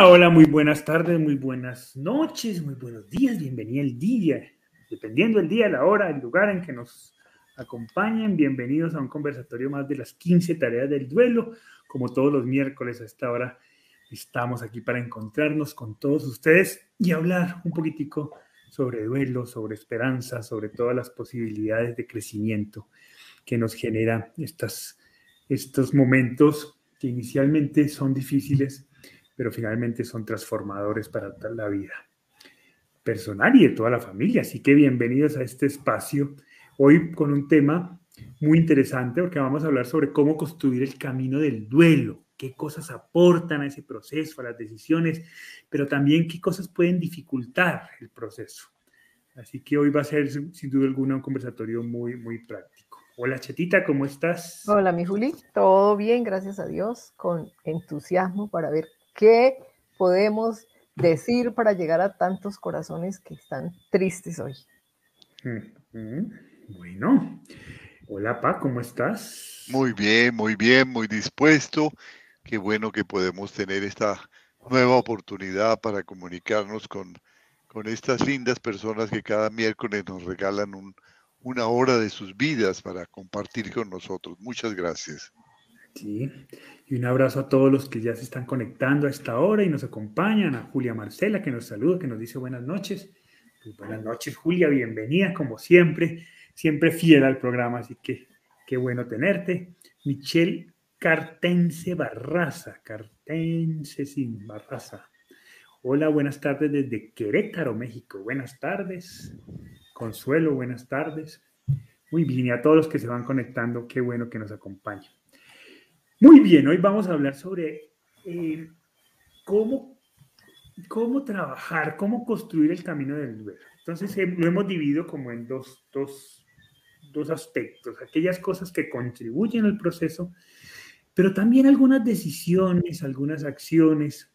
Hola, muy buenas tardes, muy buenas noches, muy buenos días, bienvenida el día, dependiendo del día, la hora, el lugar en que nos acompañen, bienvenidos a un conversatorio más de las 15 tareas del duelo, como todos los miércoles a esta hora estamos aquí para encontrarnos con todos ustedes y hablar un poquitico sobre duelo, sobre esperanza, sobre todas las posibilidades de crecimiento que nos genera estos momentos que inicialmente son difíciles, pero finalmente son transformadores para la vida personal y de toda la familia. Así que bienvenidos a este espacio, hoy con un tema muy interesante, porque vamos a hablar sobre cómo construir el camino del duelo, qué cosas aportan a ese proceso, a las decisiones, pero también qué cosas pueden dificultar el proceso. Así que hoy va a ser, sin duda alguna, un conversatorio muy, muy práctico. Hola, Chetita, ¿cómo estás? Hola, mi Juli. Todo bien, gracias a Dios, con entusiasmo para ver ¿Qué podemos decir para llegar a tantos corazones que están tristes hoy? Bueno, hola Pa, ¿cómo estás? Muy bien, muy bien, muy dispuesto. Qué bueno que podemos tener esta nueva oportunidad para comunicarnos con, con estas lindas personas que cada miércoles nos regalan una hora de sus vidas para compartir con nosotros. Muchas gracias. Sí, y un abrazo a todos los que ya se están conectando a esta hora y nos acompañan, a Julia Marcela que nos saluda, que nos dice buenas noches. Pues buenas noches, Julia, bienvenida como siempre, siempre fiel al programa, así que qué bueno tenerte. Michelle Cartense Barraza, Cartense sin Barraza. Hola, buenas tardes desde Querétaro, México. Buenas tardes. Consuelo, buenas tardes. Muy bien, y a todos los que se van conectando, qué bueno que nos acompañen. Muy bien, hoy vamos a hablar sobre eh, cómo, cómo trabajar, cómo construir el camino del duelo. Entonces eh, lo hemos dividido como en dos, dos, dos aspectos, aquellas cosas que contribuyen al proceso, pero también algunas decisiones, algunas acciones,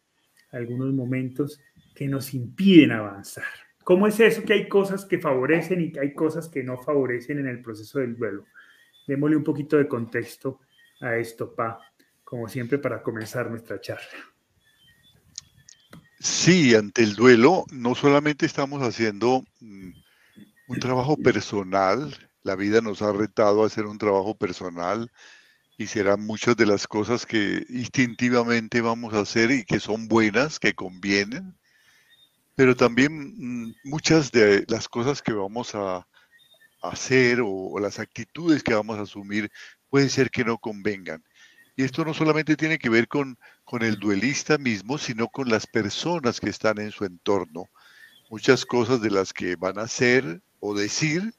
algunos momentos que nos impiden avanzar. ¿Cómo es eso que hay cosas que favorecen y que hay cosas que no favorecen en el proceso del duelo? Démosle un poquito de contexto a esto, Pa, como siempre para comenzar nuestra charla. Sí, ante el duelo no solamente estamos haciendo mm, un trabajo personal, la vida nos ha retado a hacer un trabajo personal y serán muchas de las cosas que instintivamente vamos a hacer y que son buenas, que convienen, pero también mm, muchas de las cosas que vamos a hacer o las actitudes que vamos a asumir puede ser que no convengan. Y esto no solamente tiene que ver con, con el duelista mismo, sino con las personas que están en su entorno. Muchas cosas de las que van a hacer o decir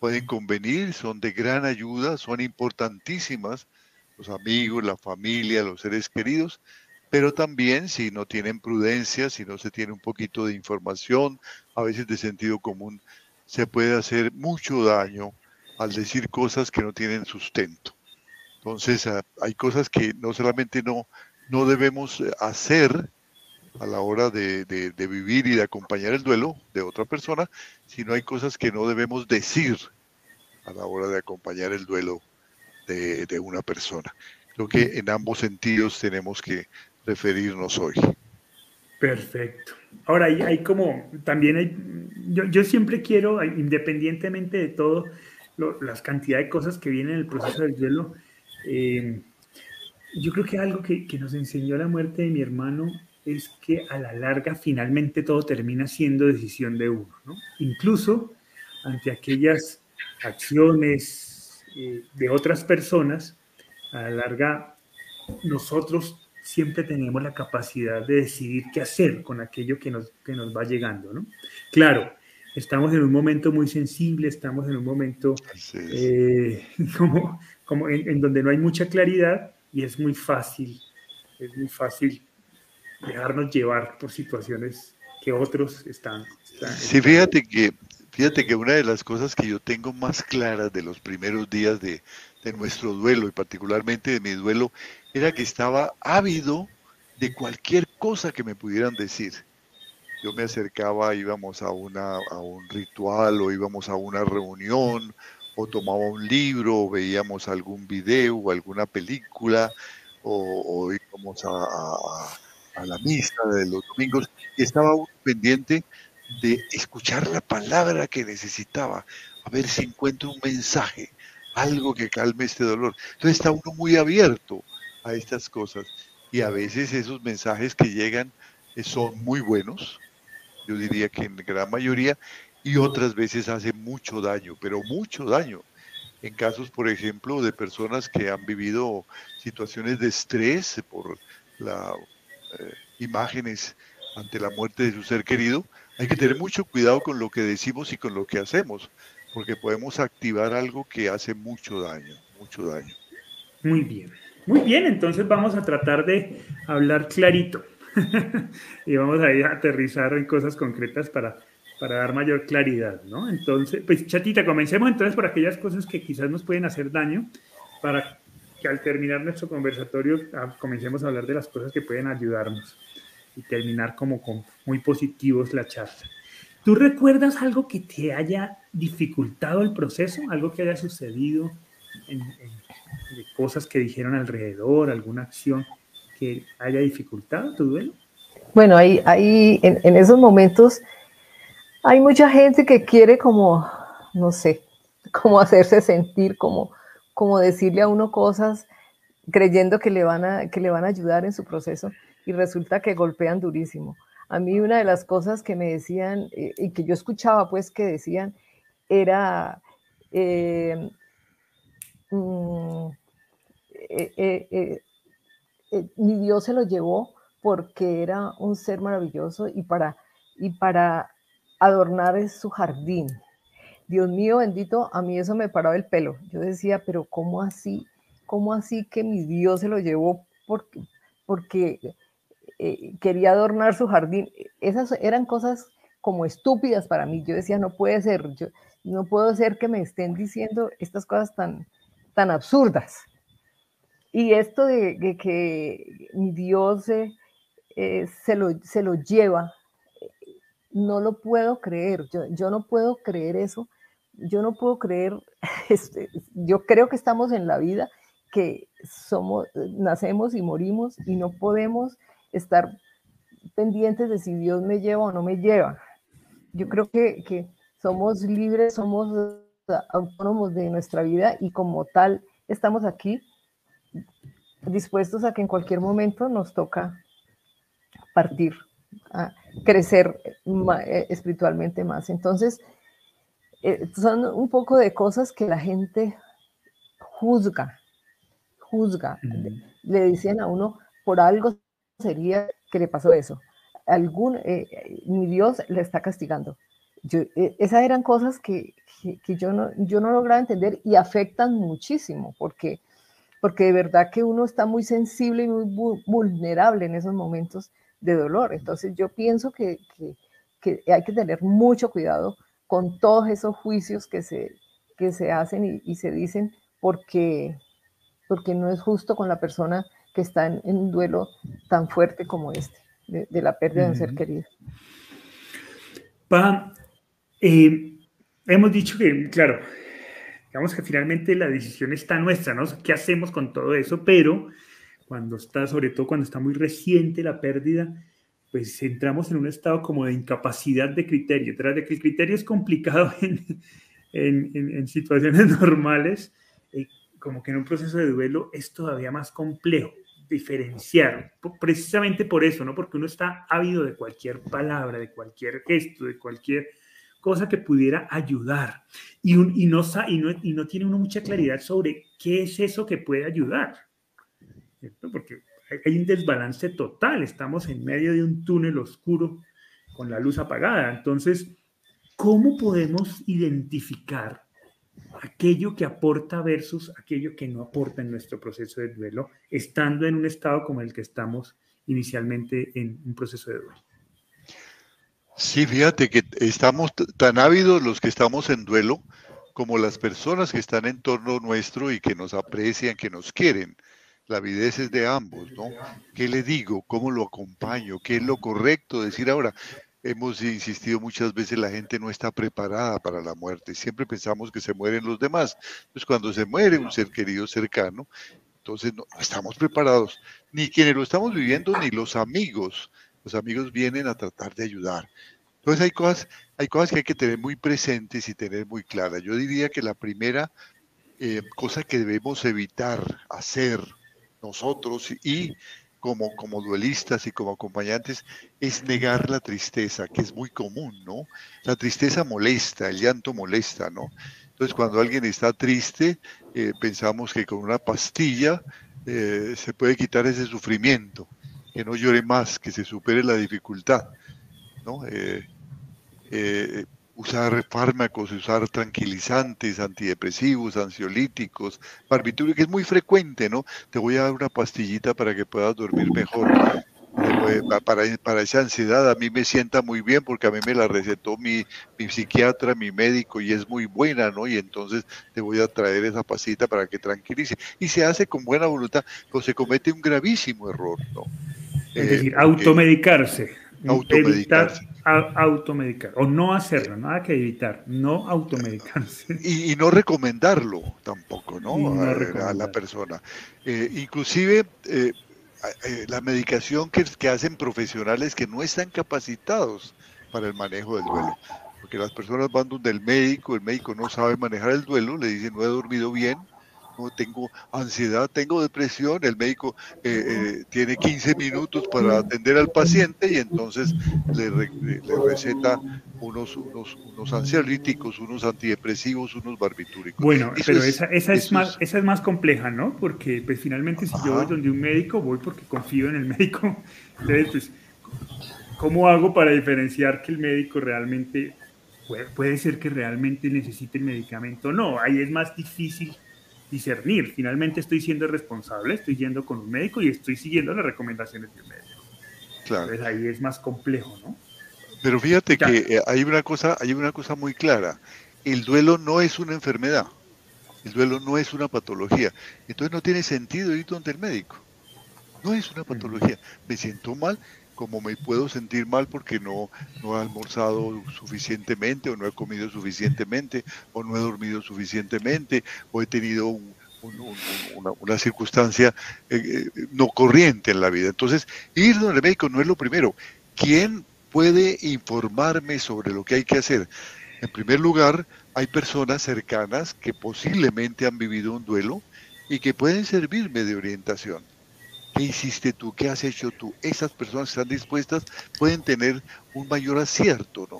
pueden convenir, son de gran ayuda, son importantísimas, los amigos, la familia, los seres queridos, pero también si no tienen prudencia, si no se tiene un poquito de información, a veces de sentido común, se puede hacer mucho daño al decir cosas que no tienen sustento. Entonces, ah, hay cosas que no solamente no, no debemos eh, hacer a la hora de, vivir y de acompañar el duelo de otra persona, sino hay cosas que no debemos decir a la hora de acompañar el duelo de, de una persona. Creo que en ambos sentidos tenemos que referirnos hoy. Perfecto. Ahora, hay, hay como, también hay, yo, yo siempre quiero, independientemente de todo, las cantidades de cosas que vienen en el proceso del duelo. Eh, yo creo que algo que, que, nos enseñó la muerte de mi hermano es que a la larga finalmente todo termina siendo decisión de uno, ¿no? Incluso ante aquellas acciones eh, de otras personas, a la larga nosotros siempre tenemos la capacidad de decidir qué hacer con aquello que nos, que nos va llegando, ¿no? Claro, estamos en un momento muy sensible, estamos en un momento eh, como, como en, donde no hay mucha claridad y es muy fácil, es muy fácil dejarnos llevar por situaciones que otros están. sí, fíjate que, fíjate que una de las cosas que yo tengo más claras de los primeros días de, de nuestro duelo y particularmente de mi duelo era que estaba ávido de cualquier cosa que me pudieran decir yo me acercaba, íbamos a, una, a un ritual o íbamos a una reunión o tomaba un libro o veíamos algún video o alguna película o, íbamos a, a la misa de los domingos y estaba pendiente de escuchar la palabra que necesitaba, a ver si encuentro un mensaje, algo que calme este dolor. Entonces está uno muy abierto a estas cosas y a veces esos mensajes que llegan eh, son muy buenos, yo diría que en gran mayoría, y otras veces hacen mucho daño, pero mucho daño. En casos, por ejemplo, de personas que han vivido situaciones de estrés por las eh, imágenes ante la muerte de su ser querido, hay que tener mucho cuidado con lo que decimos y con lo que hacemos, porque podemos activar algo que hace mucho daño, mucho daño. Muy bien, muy bien, entonces vamos a tratar de hablar clarito y vamos a aterrizar en cosas concretas para, para dar mayor claridad, ¿no? Entonces, pues chatita, comencemos entonces por aquellas cosas que quizás nos pueden hacer daño para que al terminar nuestro conversatorio ah, comencemos a hablar de las cosas que pueden ayudarnos y terminar como con muy positivos la charla. ¿Tú recuerdas algo que te haya dificultado el proceso? ¿Algo que haya sucedido de cosas que dijeron alrededor, alguna acción que haya dificultado tu duelo? Bueno, ahí, ahí en, esos momentos hay mucha gente que quiere como, no sé, como hacerse sentir, como, como decirle a uno cosas creyendo que le, van a, que le van a ayudar en su proceso y resulta que golpean durísimo. A mí una de las cosas que me decían eh, y que yo escuchaba pues que decían era, eh, mm, eh, mi Dios se lo llevó porque era un ser maravilloso y para, y para adornar su jardín. Dios mío bendito, a mí eso me paraba el pelo. Yo decía, pero ¿cómo así? ¿Cómo así que mi Dios se lo llevó porque, porque eh, quería adornar su jardín. Esas eran cosas como estúpidas para mí. Yo decía, no puede ser, yo, no puedo ser que me estén diciendo estas cosas tan, tan absurdas. Y esto de, que mi Dios eh, eh, se, lo, se lo lleva, no lo puedo creer. Yo, no puedo creer eso. Yo no puedo creer, este, yo creo que estamos en la vida, que somos, nacemos y morimos y no podemos estar pendientes de si Dios me lleva o no me lleva. Yo creo que, somos libres, somos autónomos de nuestra vida y como tal estamos aquí dispuestos a que en cualquier momento nos toca partir, a crecer eh, espiritualmente más. Entonces, eh, son un poco de cosas que la gente juzga, juzga. Le dicen a uno, por algo sería que le pasó eso. Algún, eh, mi Dios le está castigando. Eh, esas eran cosas que, que, yo, no, yo no lograba entender y afectan muchísimo, porque, porque de verdad que uno está muy sensible y muy vulnerable en esos momentos de dolor. Entonces yo pienso que, que, hay que tener mucho cuidado con todos esos juicios que se, que se hacen y, y se dicen, porque, porque no es justo con la persona que están en un duelo tan fuerte como este, de, la pérdida de un ser querido. Pa, eh, hemos dicho que, claro, digamos que finalmente la decisión está nuestra, ¿no? ¿Qué hacemos con todo eso? Pero cuando está, sobre todo cuando está muy reciente la pérdida, pues entramos en un estado como de incapacidad de criterio. Tras de que el criterio es complicado en, situaciones normales, eh, como que en un proceso de duelo es todavía más complejo diferenciar, precisamente por eso, ¿no? Porque uno está ávido de cualquier palabra, de cualquier gesto, de cualquier cosa que pudiera ayudar. Y, un, y, no, y, no, y no tiene uno mucha claridad sobre qué es eso que puede ayudar, Porque hay un desbalance total, estamos en medio de un túnel oscuro con la luz apagada, entonces, ¿cómo podemos identificar aquello que aporta versus aquello que no aporta en nuestro proceso de duelo, estando en un estado como el que estamos inicialmente en un proceso de duelo. Sí, fíjate que estamos tan ávidos los que estamos en duelo como las personas que están en torno nuestro y que nos aprecian, que nos quieren. La avidez es de ambos, ¿no? ¿Qué le digo? ¿Cómo lo acompaño? ¿Qué es lo correcto decir ahora? hemos insistido muchas veces, la gente no está preparada para la muerte. Siempre pensamos que se mueren los demás. Pues cuando se muere un ser querido cercano, entonces no, estamos preparados, ni quienes lo estamos viviendo, ni los amigos. Los amigos vienen a tratar de ayudar. Entonces hay cosas, hay cosas que hay que tener muy presentes y tener muy claras. Yo diría que la primera eh, cosa que debemos evitar hacer nosotros y como, como duelistas y como acompañantes es negar la tristeza, que es muy común, ¿no? La tristeza molesta, el llanto molesta, ¿no? Entonces cuando alguien está triste, eh, pensamos que con una pastilla eh, se puede quitar ese sufrimiento, que no llore más, que se supere la dificultad, ¿no? Eh, usar fármacos, usar tranquilizantes, antidepresivos, ansiolíticos, barbitúricos, que es muy frecuente, ¿no? Te voy a dar una pastillita para que puedas dormir mejor. Eh, para, para, esa ansiedad a mí me sienta muy bien porque a mí me la recetó mi, mi, psiquiatra, mi médico y es muy buena, ¿no? Y entonces te voy a traer esa pastillita para que tranquilice. Y se hace con buena voluntad, pero se comete un gravísimo error, ¿no? Es decir, eh, automedicarse. Automedicarse automedicar o no hacerlo, nada que evitar, no automedicarse. Y, no recomendarlo tampoco, ¿no? a, la persona. Eh, inclusive eh, eh, la medicación que, que hacen profesionales que no están capacitados para el manejo del duelo. Porque las personas van donde el médico, el médico no sabe manejar el duelo, le dicen no he dormido bien, tengo ansiedad, tengo depresión, el médico eh, eh, tiene 15 minutos para atender al paciente y entonces le, receta unos, unos, unos, ansiolíticos, unos antidepresivos, unos barbitúricos. Bueno, pero esa, esa, es más, esa es más compleja, ¿no? Porque pues finalmente si yo voy donde un médico, voy porque confío en el médico. Entonces, pues, ¿cómo hago para diferenciar que el médico realmente puede, puede ser que realmente necesite el medicamento? No, ahí es más difícil discernir. Finalmente estoy siendo responsable, estoy yendo con un médico y estoy siguiendo las recomendaciones del médico. Claro. Entonces ahí es más complejo, ¿no? Pero fíjate que eh, hay una cosa, hay una cosa muy clara. El duelo no es una enfermedad. El duelo no es una patología. Entonces no tiene sentido ir donde el médico. No es una patología. Me siento mal, como me puedo sentir mal porque no, no he almorzado suficientemente o no he comido suficientemente o no he dormido suficientemente o he tenido una, circunstancia eh, eh, no corriente en la vida. Entonces, ir donde el médico no es lo primero. ¿Quién puede informarme sobre lo que hay que hacer? En primer lugar, hay personas cercanas que posiblemente han vivido un duelo y que pueden servirme de orientación. ¿Qué hiciste tú? ¿Qué has hecho tú? Esas personas que están dispuestas pueden tener un mayor acierto, ¿no?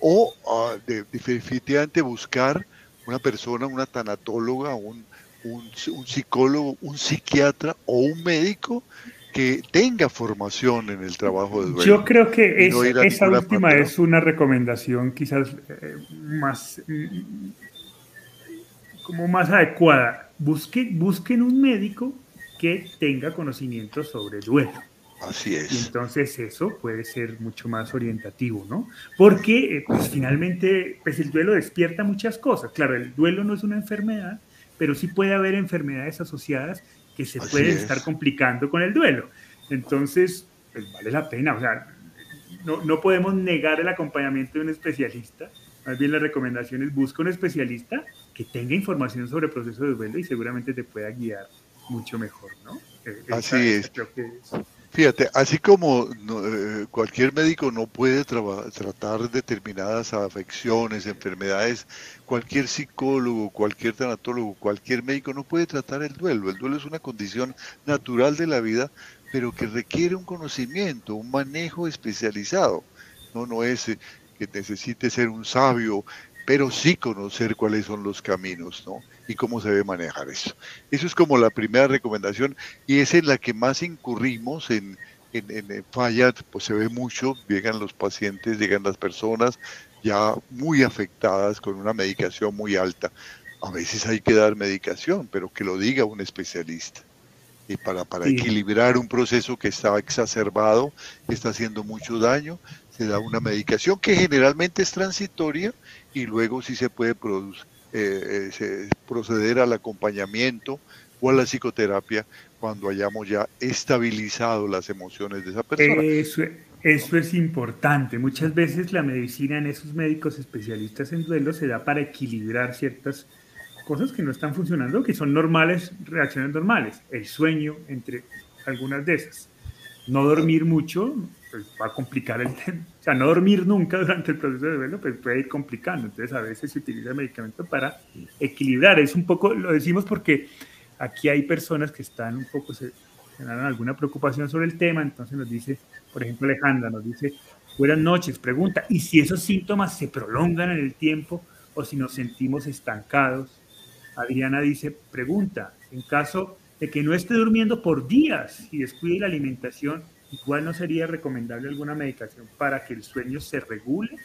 O uh, definitivamente buscar una persona, una tanatóloga, un, un, psicólogo, un psiquiatra o un médico que tenga formación en el trabajo de duelo. Yo creo que esa última es una recomendación quizás eh, más mm, como más adecuada. Busquen un médico que tenga conocimiento sobre duelo. Así es. Y entonces eso puede ser mucho más orientativo, ¿no? Porque eh, pues finalmente pues el duelo despierta muchas cosas. Claro, el duelo no es una enfermedad, pero sí puede haber enfermedades asociadas que se pueden estar complicando con el duelo. Entonces, pues vale la pena, o sea, no, no podemos negar el acompañamiento de un especialista, más bien la recomendación es busca un especialista que tenga información sobre el proceso de duelo y seguramente te pueda guiar mucho mejor, ¿no? Eh, así es. Fíjate, así como eh, cualquier médico no puede tratar determinadas afecciones, enfermedades, cualquier psicólogo, cualquier tanatólogo, cualquier médico no puede tratar el duelo. El duelo es una condición natural de la vida, pero que requiere un conocimiento, un manejo especializado. No, no es eh, que necesite ser un sabio, pero sí conocer cuáles son los caminos, ¿no? y cómo se debe manejar eso. Eso es como la primera recomendación y es en la que más incurrimos en, en, en fallas, pues se ve mucho, llegan los pacientes, llegan las personas ya muy afectadas con una medicación muy alta. A veces hay que dar medicación, pero que lo diga un especialista. Y para, para equilibrar un proceso que está exacerbado, que está haciendo mucho daño, se da una medicación que generalmente es transitoria y luego sí se puede producir eh, eh proceder al acompañamiento o a la psicoterapia cuando hayamos ya estabilizado las emociones de esa persona. Eso, eso es importante. Muchas veces la medicina en esos médicos especialistas en duelo se da para equilibrar ciertas cosas que no están funcionando, que son normales, reacciones normales. El sueño, entre algunas de esas. No dormir mucho pues, va a complicar el tema. O sea, no dormir nunca durante el proceso de duelo pues, puede ir complicando. Entonces, a veces se utiliza el medicamento para equilibrar. Es un poco, lo decimos porque aquí hay personas que están un poco, se generan alguna preocupación sobre el tema. Entonces, nos dice, por ejemplo, Alejandra nos dice, buenas noches, pregunta, ¿y si esos síntomas se prolongan en el tiempo o si nos sentimos estancados? Adriana dice, pregunta, en caso de que no esté durmiendo por días y descuide la alimentación, igual no sería recomendable alguna medicación para que el sueño se regule.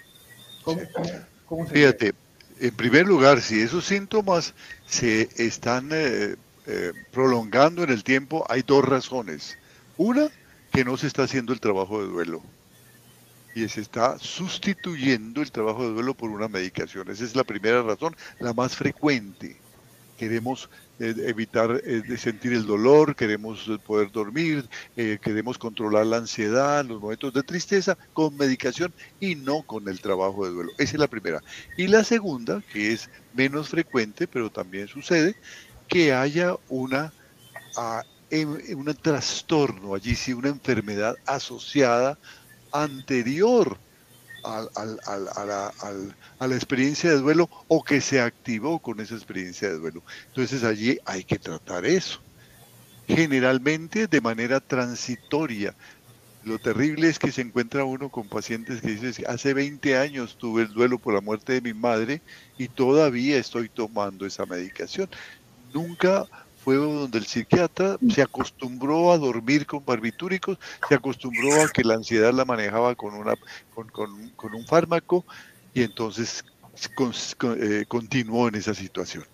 ¿Cómo, Fíjate, en primer lugar, si esos síntomas se están eh, eh, prolongando en el tiempo, hay dos razones. Una, que no se está haciendo el trabajo de duelo y se está sustituyendo el trabajo de duelo por una medicación. Esa es la primera razón, la más frecuente queremos eh, evitar eh, sentir el dolor, queremos eh, poder dormir, queremos controlar la ansiedad, los momentos de tristeza con medicación y no con el trabajo de duelo. Esa es la primera. Y la segunda, que es menos frecuente, pero también sucede, que haya una, ah, un trastorno allí, sí, una enfermedad asociada anterior a, la, experiencia de duelo o que se activó con esa experiencia de duelo. Entonces allí hay que tratar eso. Generalmente de manera transitoria. Lo terrible es que se encuentra uno con pacientes que dicen, hace 20 años tuve el duelo por la muerte de mi madre y todavía estoy tomando esa medicación. Nunca fue donde el psiquiatra se acostumbró a dormir con barbitúricos, se acostumbró a que la ansiedad la manejaba con, una, con, un fármaco y entonces eh, continuó en esa situación.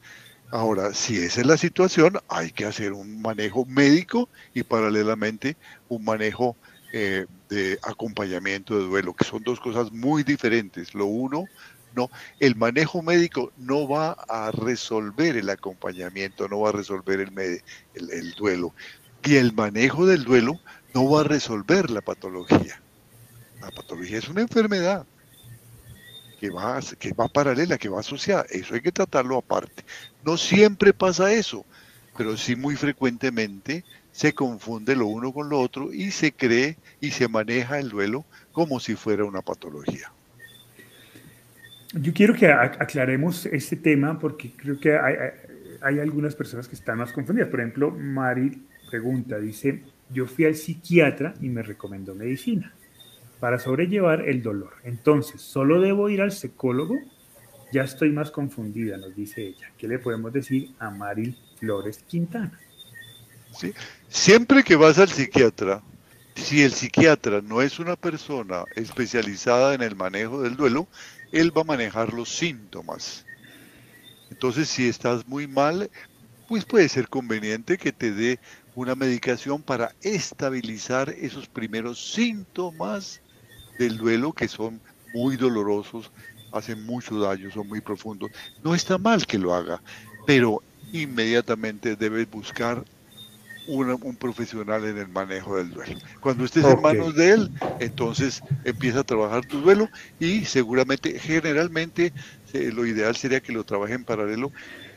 Ahora, si esa es la situación, hay que hacer un manejo médico y paralelamente un manejo eh, de acompañamiento de duelo, que son dos cosas muy diferentes. Lo uno no, el manejo médico no va a resolver el acompañamiento, no va a resolver el, el, duelo. Y el manejo del duelo no va a resolver la patología. La patología es una enfermedad que va, que va paralela, que va asociada. Eso hay que tratarlo aparte. No siempre pasa eso, pero sí muy frecuentemente se confunde lo uno con lo otro y se cree y se maneja el duelo como si fuera una patología. Yo quiero que aclaremos este tema porque creo que hay, algunas personas que están más confundidas. Por ejemplo, Mari pregunta, dice, yo fui al psiquiatra y me recomendó medicina para sobrellevar el dolor. Entonces, ¿solo debo ir al psicólogo? Ya estoy más confundida, nos dice ella. ¿Qué le podemos decir a Mari Flores Quintana? Sí. Siempre que vas al psiquiatra, si el psiquiatra no es una persona especializada en el manejo del duelo, él va a manejar los síntomas. Entonces, si estás muy mal, pues puede ser conveniente que te dé una medicación para estabilizar esos primeros síntomas del duelo que son muy dolorosos, hacen mucho daño, son muy profundos. No está mal que lo haga, pero inmediatamente debes buscar un profesional en el manejo del duelo. Cuando estés en manos de él, entonces empieza a trabajar tu duelo y seguramente, generalmente, eh, lo ideal sería que lo trabaje en paralelo.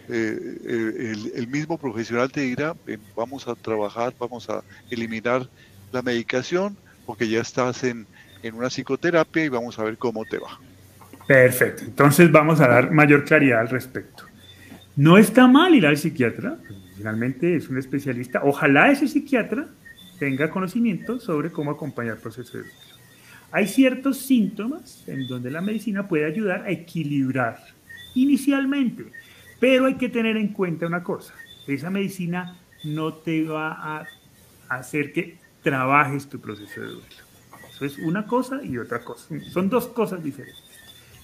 Eh, eh, el, mismo profesional te dirá, vamos a trabajar, vamos a eliminar la medicación, porque ya estás en, en una psicoterapia y vamos a ver cómo te va. Perfecto, entonces vamos a dar mayor claridad al respecto. No está mal ir al psiquiatra, finalmente es un especialista. Ojalá ese psiquiatra tenga conocimiento sobre cómo acompañar el proceso de duelo. Hay ciertos síntomas en donde la medicina puede ayudar a equilibrar inicialmente, pero hay que tener en cuenta una cosa, esa medicina no te va a hacer que trabajes tu proceso de duelo. Eso es una cosa y otra cosa. Son dos cosas diferentes.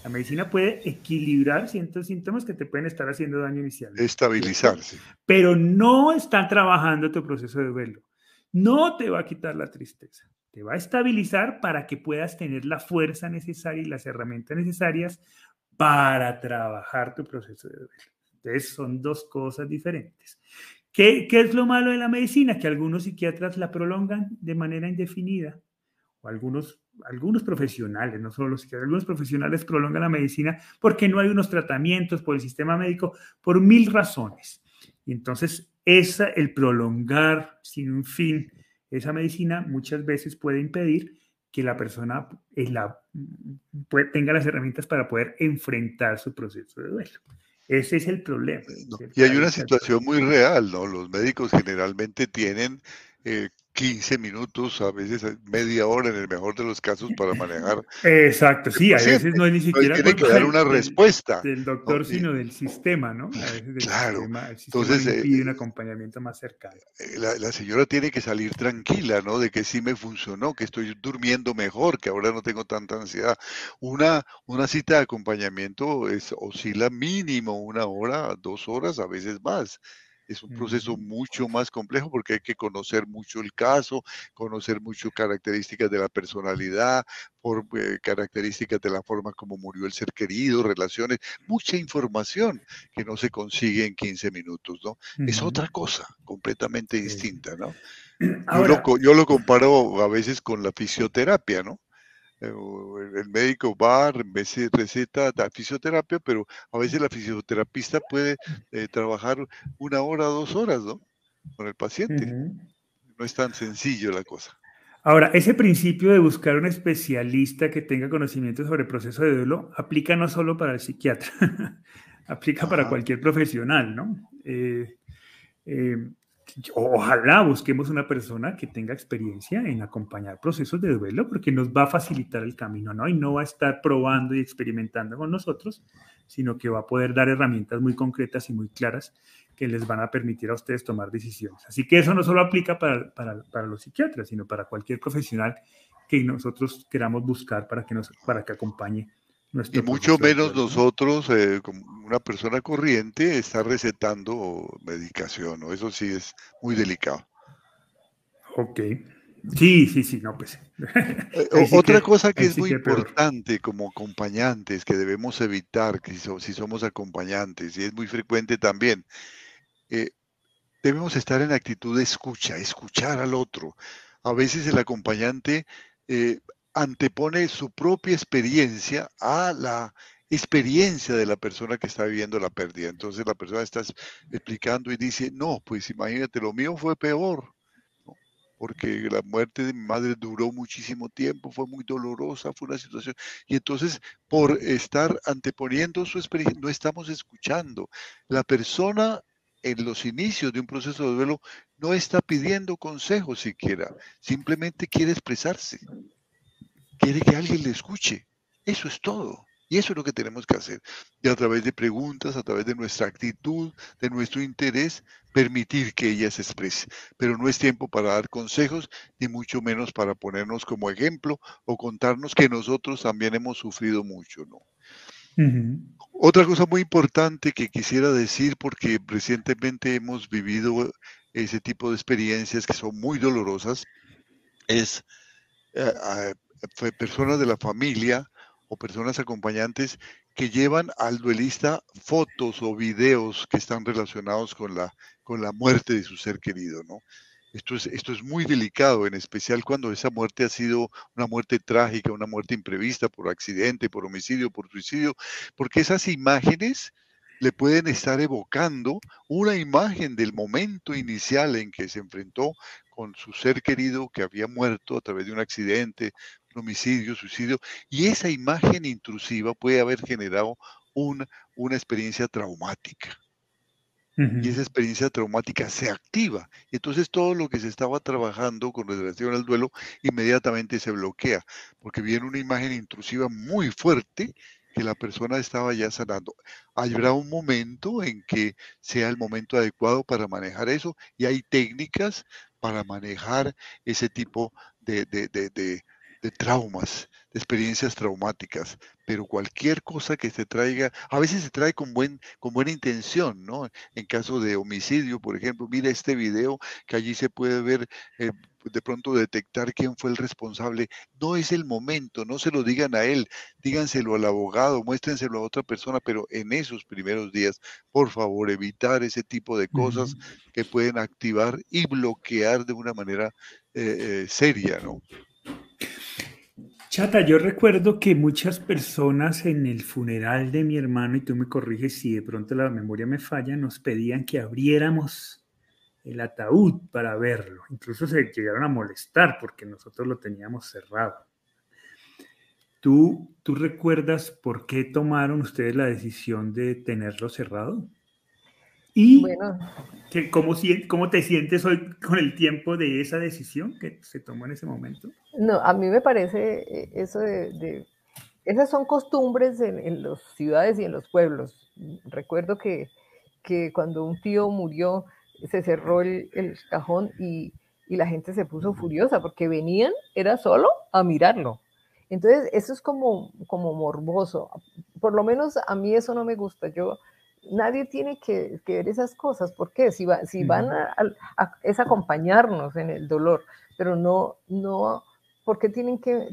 La medicina puede equilibrar ciertos síntomas que te pueden estar haciendo daño inicial. Estabilizarse. Pero no está trabajando tu proceso de duelo. No te va a quitar la tristeza. Te va a estabilizar para que puedas tener la fuerza necesaria y las herramientas necesarias para trabajar tu proceso de duelo. Entonces son dos cosas diferentes. ¿Qué, ¿Qué, es lo malo de la medicina? Que algunos psiquiatras la prolongan de manera indefinida algunos algunos profesionales, no solo los que algunos profesionales prolongan la medicina porque no hay unos tratamientos por el sistema médico, por mil razones. Y entonces, esa, el prolongar sin un fin esa medicina muchas veces puede impedir que la persona la, tenga las herramientas para poder enfrentar su proceso de duelo. Ese es el problema. y hay una situación muy real, ¿no? Los médicos generalmente tienen eh, 15 minutos, a veces media hora en el mejor de los casos para manejar. Exacto, sí, a veces no es ni siquiera. tiene que dar una respuesta. Del doctor, sino del sistema, ¿no? A veces del claro. Sistema, el sistema Entonces, pide eh, un acompañamiento más cercano. Eh, la, la, señora tiene que salir tranquila, ¿no? De que sí me funcionó, que estoy durmiendo mejor, que ahora no tengo tanta ansiedad. Una, una cita de acompañamiento es, oscila mínimo una hora, dos horas, a veces más. Es un proceso mucho más complejo porque hay que conocer mucho el caso, conocer mucho características de la personalidad, por, eh, características de la forma como murió el ser querido, relaciones, mucha información que no se consigue en 15 minutos, ¿no? Es otra cosa completamente distinta, ¿no? yo lo comparo a veces con la fisioterapia, ¿no? Eh, el médico va, receta, da fisioterapia, pero a veces la fisioterapista puede eh, trabajar una hora, dos horas, ¿no? Con el paciente. No es tan sencillo la cosa. Ahora, ese principio de buscar un especialista que tenga conocimiento sobre el proceso de duelo aplica no solo para el psiquiatra, aplica para cualquier profesional, ¿no? Eh, ojalá busquemos una persona que tenga experiencia en acompañar procesos de duelo porque nos va a facilitar el camino, ¿no? Y no va a estar probando y experimentando con nosotros, sino que va a poder dar herramientas muy concretas y muy claras que les van a permitir a ustedes tomar decisiones. Así que eso no solo aplica para, para, para los psiquiatras, sino para cualquier profesional que nosotros queramos buscar para que, nos, para que acompañe y mucho menos nosotros, eh, como una persona corriente, está recetando medicación, ¿no? Eso sí es muy delicado. Ok. Sí, sí, sí, no, pues. Eh, otra cosa que es muy importante como acompañantes, que debemos evitar, que si, somos acompañantes, y es muy frecuente también, eh, debemos estar en actitud de escucha, escuchar al otro. A veces el acompañante antepone su propia experiencia a la experiencia de la persona que está viviendo la pérdida. Entonces la persona está explicando y dice, no, pues imagínate, lo mío fue peor, porque la muerte de mi madre duró muchísimo tiempo, fue muy dolorosa, fue una situación. Y entonces, por estar anteponiendo su experiencia, no estamos escuchando. La persona en los inicios de un proceso de duelo no está pidiendo consejos siquiera, simplemente quiere expresarse quiere que alguien le escuche. Eso es todo. Y eso es lo que tenemos que hacer. Y a través de preguntas, a través de nuestra actitud, de nuestro interés, permitir que ella se exprese. Pero no es tiempo para dar consejos, ni mucho menos para ponernos como ejemplo o contarnos que nosotros también hemos sufrido mucho, ¿no? Otra cosa muy importante que quisiera decir, porque recientemente hemos vivido ese tipo de experiencias que son muy dolorosas, es eh, personas de la familia o personas acompañantes que llevan al duelista fotos o videos que están relacionados con la, con la muerte de su ser querido, ¿no? Esto es, esto es muy delicado, en especial cuando esa muerte ha sido una muerte trágica, una muerte imprevista por accidente, por homicidio, por suicidio, porque esas imágenes le pueden estar evocando una imagen del momento inicial en que se enfrentó con su ser querido que había muerto a través de un accidente, homicidio, suicidio, y esa imagen intrusiva puede haber generado una, una experiencia traumática. Y esa experiencia traumática se activa. Entonces todo lo que se estaba trabajando con relación al duelo inmediatamente se bloquea, porque viene una imagen intrusiva muy fuerte que la persona estaba ya sanando. Habrá un momento en que sea el momento adecuado para manejar eso y hay técnicas para manejar ese tipo de, de, traumas, de experiencias traumáticas, pero cualquier cosa que se traiga, a veces se trae con, buen, con buena intención, ¿no? En caso de homicidio, por ejemplo, mira este video que allí se puede ver eh, de pronto detectar quién fue el responsable. No es el momento, no se lo digan a él, díganselo al abogado, muéstrenselo a otra persona, pero en esos primeros días, por favor, evitar ese tipo de cosas que pueden activar y bloquear de una manera eh, eh, seria, ¿no? Chata, yo recuerdo que muchas personas en el funeral de mi hermano, y tú me corriges si de pronto la memoria me falla, nos pedían que abriéramos el ataúd para verlo. Incluso se llegaron a molestar porque nosotros lo teníamos cerrado. ¿Tú, ¿Tú recuerdas por qué tomaron ustedes la decisión de tenerlo cerrado? Y bueno. ¿cómo, ¿cómo te sientes hoy con el tiempo de esa decisión que se tomó en ese momento? No, a mí me parece eh, eso de... esas son costumbres en, en las ciudades y en los pueblos. Recuerdo que, que cuando un tío murió, se cerró el, el cajón y, y, la gente se puso furiosa porque venían, era solo a mirarlo. Entonces, eso es como, como morboso. Por lo menos a mí eso no me gusta. Yo, nadie tiene que, que ver esas cosas. ¿Por qué? Si, va, si van a, a, es acompañarnos en el dolor, pero no, no, porque tienen que,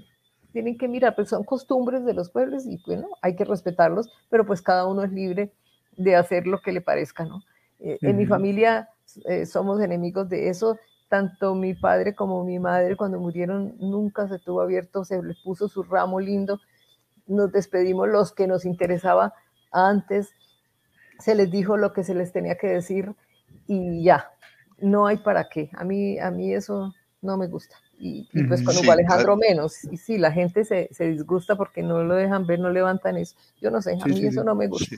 tienen que mirar? Pues son costumbres de los pueblos y bueno, hay que respetarlos, pero pues cada uno es libre de hacer lo que le parezca, ¿no? Eh, en mi familia eh, somos enemigos de eso. Tanto mi padre como mi madre cuando murieron nunca se tuvo abierto, se les puso su ramo lindo. Nos despedimos los que nos interesaba antes, se les dijo lo que se les tenía que decir y ya, no hay para qué. A mí, a mí eso no me gusta. Y, pues con Hugo Alejandro menos. Y sí, la gente se, se, disgusta porque no lo dejan ver, no levantan eso. Yo no sé, a mí eso no me gusta.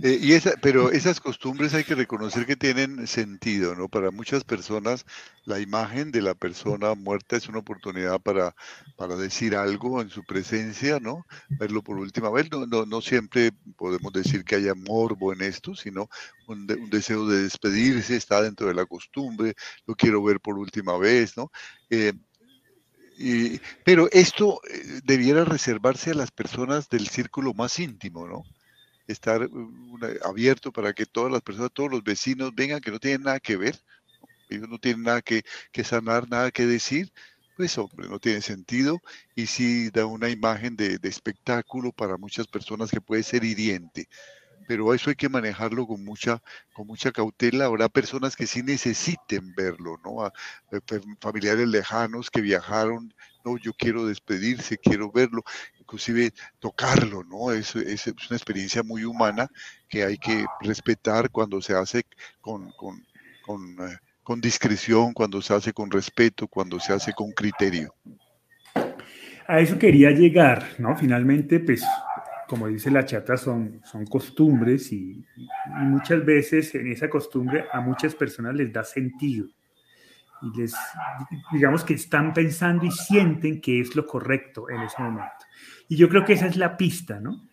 Eh, y esa, pero esas costumbres hay que reconocer que tienen sentido, ¿no? Para muchas personas la imagen de la persona muerta es una oportunidad para, para decir algo en su presencia, ¿no? Verlo por última vez. No, no, no siempre podemos decir que haya morbo en esto, sino un, un, deseo de despedirse, está dentro de la costumbre, lo quiero ver por última vez, ¿no? Eh, y, pero esto eh, debiera reservarse a las personas del círculo más íntimo, ¿no? Estar uh, abierto para que todas las personas, todos los vecinos vengan que no tienen nada que ver, ellos no tienen nada que, sanar, nada que decir, pues hombre, no tiene sentido y sí da una imagen de, espectáculo para muchas personas que puede ser hiriente. Pero eso hay que manejarlo con mucha, con mucha cautela. Habrá personas que sí necesiten verlo, ¿no? Eh, familiares lejanos que viajaron, no, yo quiero despedirse, quiero verlo inclusive tocarlo, ¿no? Es, es, una experiencia muy humana que hay que respetar cuando se hace con, con, con, eh, con discreción, cuando se hace con respeto, cuando se hace con criterio. A eso quería llegar, ¿no? Finalmente, pues, como dice la chata, son, son costumbres y, y, muchas veces en esa costumbre a muchas personas les da sentido y les, digamos que están pensando y sienten que es lo correcto en ese momento. Y yo creo que esa es la pista, ¿no?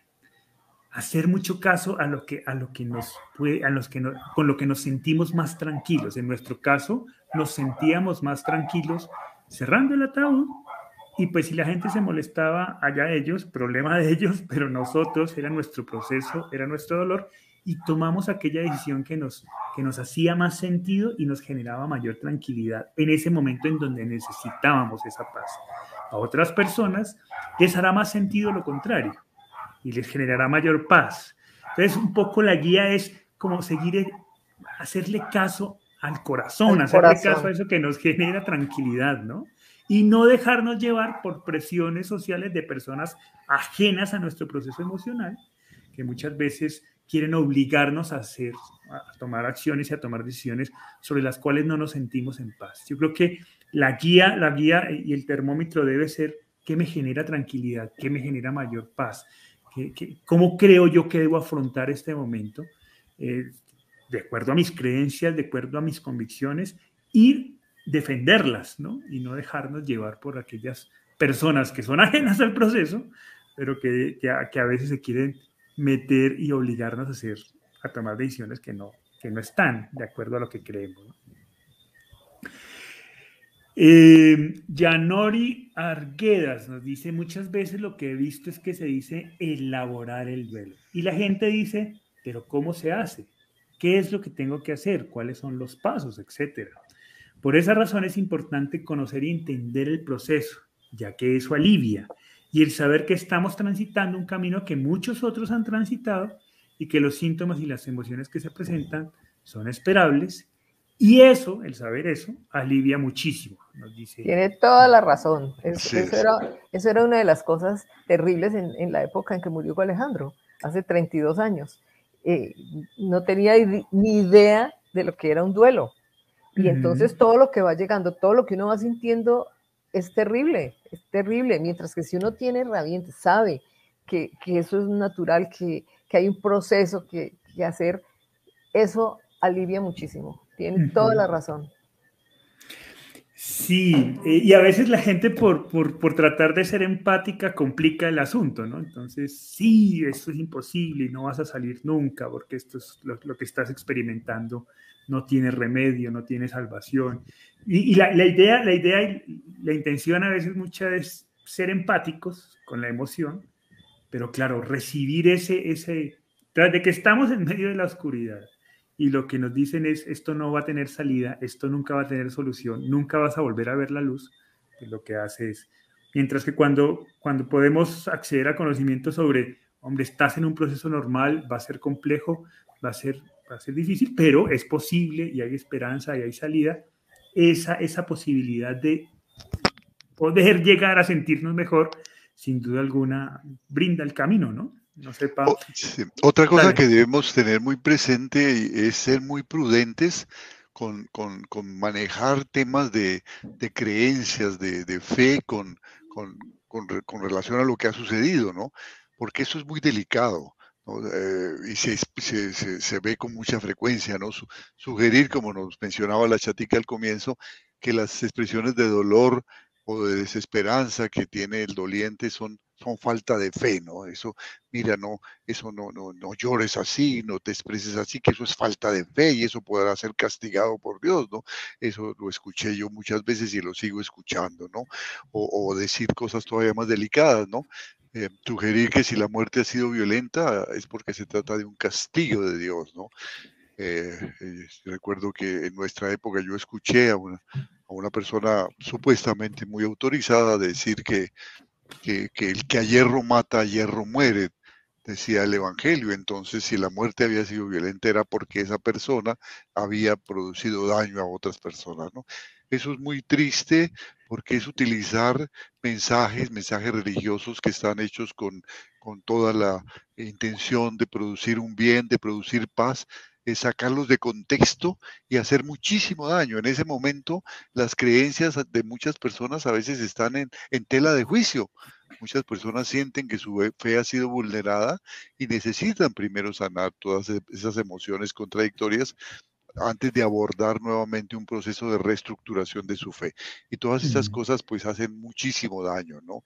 Hacer mucho caso a lo que, a lo que nos puede, a los que no, con lo que nos sentimos más tranquilos. En nuestro caso, nos sentíamos más tranquilos cerrando el ataúd y pues si la gente se molestaba, allá ellos, problema de ellos, pero nosotros era nuestro proceso, era nuestro dolor y tomamos aquella decisión que nos, que nos hacía más sentido y nos generaba mayor tranquilidad en ese momento en donde necesitábamos esa paz. A otras personas les hará más sentido lo contrario y les generará mayor paz. Entonces, un poco la guía es como seguir, hacerle caso al corazón, hacerle caso a eso que nos genera tranquilidad, ¿no? Y no dejarnos llevar por presiones sociales de personas ajenas a nuestro proceso emocional, que muchas veces quieren obligarnos a hacer, a tomar acciones y a tomar decisiones sobre las cuales no nos sentimos en paz. Yo creo que la guía, la guía y el termómetro debe ser qué me genera tranquilidad, qué me genera mayor paz, ¿Qué, cómo creo yo que debo afrontar este momento, eh, de acuerdo a mis creencias, de acuerdo a mis convicciones, y defenderlas, ¿no? Y no dejarnos llevar por aquellas personas que son ajenas al proceso, pero que, que, a, que a veces se quieren meter y obligarnos a hacer, a tomar decisiones que no, que no están de acuerdo a lo que creemos. ¿no? Eh, Yanori Arguedas nos dice, muchas veces lo que he visto es que se dice elaborar el duelo. Y la gente dice, pero ¿cómo se hace? ¿Qué es lo que tengo que hacer? ¿Cuáles son los pasos? Etcétera. Por esa razón es importante conocer y entender el proceso, ya que eso alivia. Y el saber que estamos transitando un camino que muchos otros han transitado y que los síntomas y las emociones que se presentan son esperables Y eso, el saber eso, alivia muchísimo, nos dice. Tiene toda la razón. eso, era, una de las cosas terribles en, la época en que murió Alejandro, hace 32 años. Eh, no tenía ni idea de lo que era un duelo. Y entonces todo lo que va llegando, todo lo que uno va sintiendo es terrible, es terrible. Mientras que si uno tiene herramientas, sabe que, eso es natural, que, hay un proceso que, que hacer, eso alivia muchísimo. Tiene toda la razón. Sí, eh, y a veces la gente por, por, tratar de ser empática complica el asunto, ¿no? Entonces, sí, esto es imposible y no vas a salir nunca porque esto es lo, que estás experimentando, no tiene remedio, no tiene salvación. Y, la, idea, la idea y la intención a veces mucha es ser empáticos con la emoción, pero claro, recibir ese, ese, tras de que estamos en medio de la oscuridad, y lo que nos dicen es, esto no va a tener salida, esto nunca va a tener solución, nunca vas a volver a ver la luz, lo que hace es, mientras que cuando, cuando podemos acceder a conocimiento sobre, hombre, estás en un proceso normal, va a ser complejo, va a ser, va a ser difícil, pero es posible y hay esperanza y hay salida, esa, esa posibilidad de poder llegar a sentirnos mejor, sin duda alguna, brinda el camino, ¿no? no sepa. Otra cosa que debemos tener muy presente es ser muy prudentes con, manejar temas de, creencias, de, fe, con, con, relación a lo que ha sucedido, ¿no? Porque eso es muy delicado. Eh, y se, se, ve con mucha frecuencia, ¿no? sugerir, como nos mencionaba la chatica al comienzo, que las expresiones de dolor o de desesperanza que tiene el doliente son son falta de fe, ¿no? Eso, mira, no, eso no, no, no llores así, no te expreses así, que eso es falta de fe y eso podrá ser castigado por Dios, ¿no? Eso lo escuché yo muchas veces y lo sigo escuchando, ¿no? O, decir cosas todavía más delicadas, ¿no? Eh, sugerir que si la muerte ha sido violenta es porque se trata de un castigo de Dios, ¿no? Eh, eh, recuerdo que en nuestra época yo escuché a una, a una persona supuestamente muy autorizada decir que que, el que a hierro mata, a hierro muere, decía el Evangelio. Entonces, si la muerte había sido violenta era porque esa persona había producido daño a otras personas, ¿no? Eso es muy triste porque es utilizar mensajes, mensajes religiosos que están hechos con, con toda la intención de producir un bien, de producir paz, sacarlos de contexto y hacer muchísimo daño. En ese momento, las creencias de muchas personas a veces están en, tela de juicio. Muchas personas sienten que su fe ha sido vulnerada y necesitan primero sanar todas e, esas emociones contradictorias antes de abordar nuevamente un proceso de reestructuración de su fe. Y todas esas cosas pues hacen muchísimo daño, ¿no?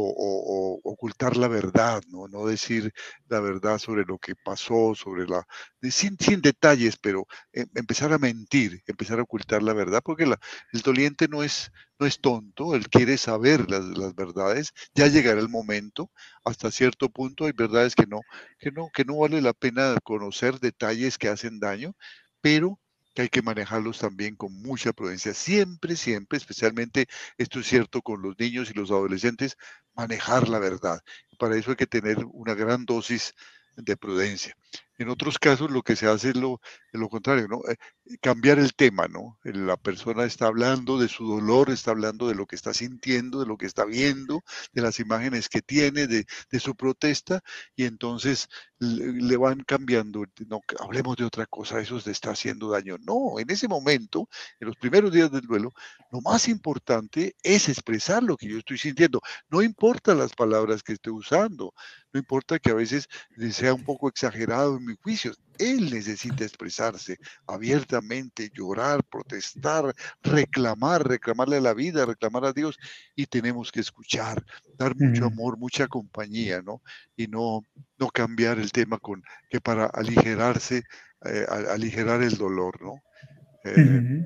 o, ocultar la verdad, ¿no? no decir la verdad sobre lo que pasó, sobre la, sin, sin detalles, pero em, empezar a mentir, empezar a ocultar la verdad, porque el doliente no es, no es tonto, él quiere saber las, las, verdades, ya llegará el momento, hasta cierto punto hay verdades que no, que no, que no vale la pena conocer detalles que hacen daño, pero hay que manejarlos también con mucha prudencia. Siempre, siempre, especialmente esto es cierto con los niños y los adolescentes, manejar la verdad. Para eso hay que tener una gran dosis de prudencia. En otros casos lo que se hace es lo, lo contrario, ¿no? Eh, cambiar el tema, ¿no? La persona está hablando de su dolor, está hablando de lo que está sintiendo, de lo que está viendo, de las imágenes que tiene, de, su protesta, y entonces le, van cambiando, no, hablemos de otra cosa, eso te está haciendo daño. No, en ese momento, en los primeros días del duelo, lo más importante es expresar lo que yo estoy sintiendo. No importa las palabras que esté usando, no importa que a veces sea un poco exagerado en mi juicio. Él necesita expresarse abiertamente, llorar, protestar, reclamar, reclamarle a la vida, reclamar a Dios. Y tenemos que escuchar, dar mucho amor, mucha compañía, ¿no? Y no, no cambiar el tema con que para aligerarse, eh, aligerar el dolor, ¿no? Eh,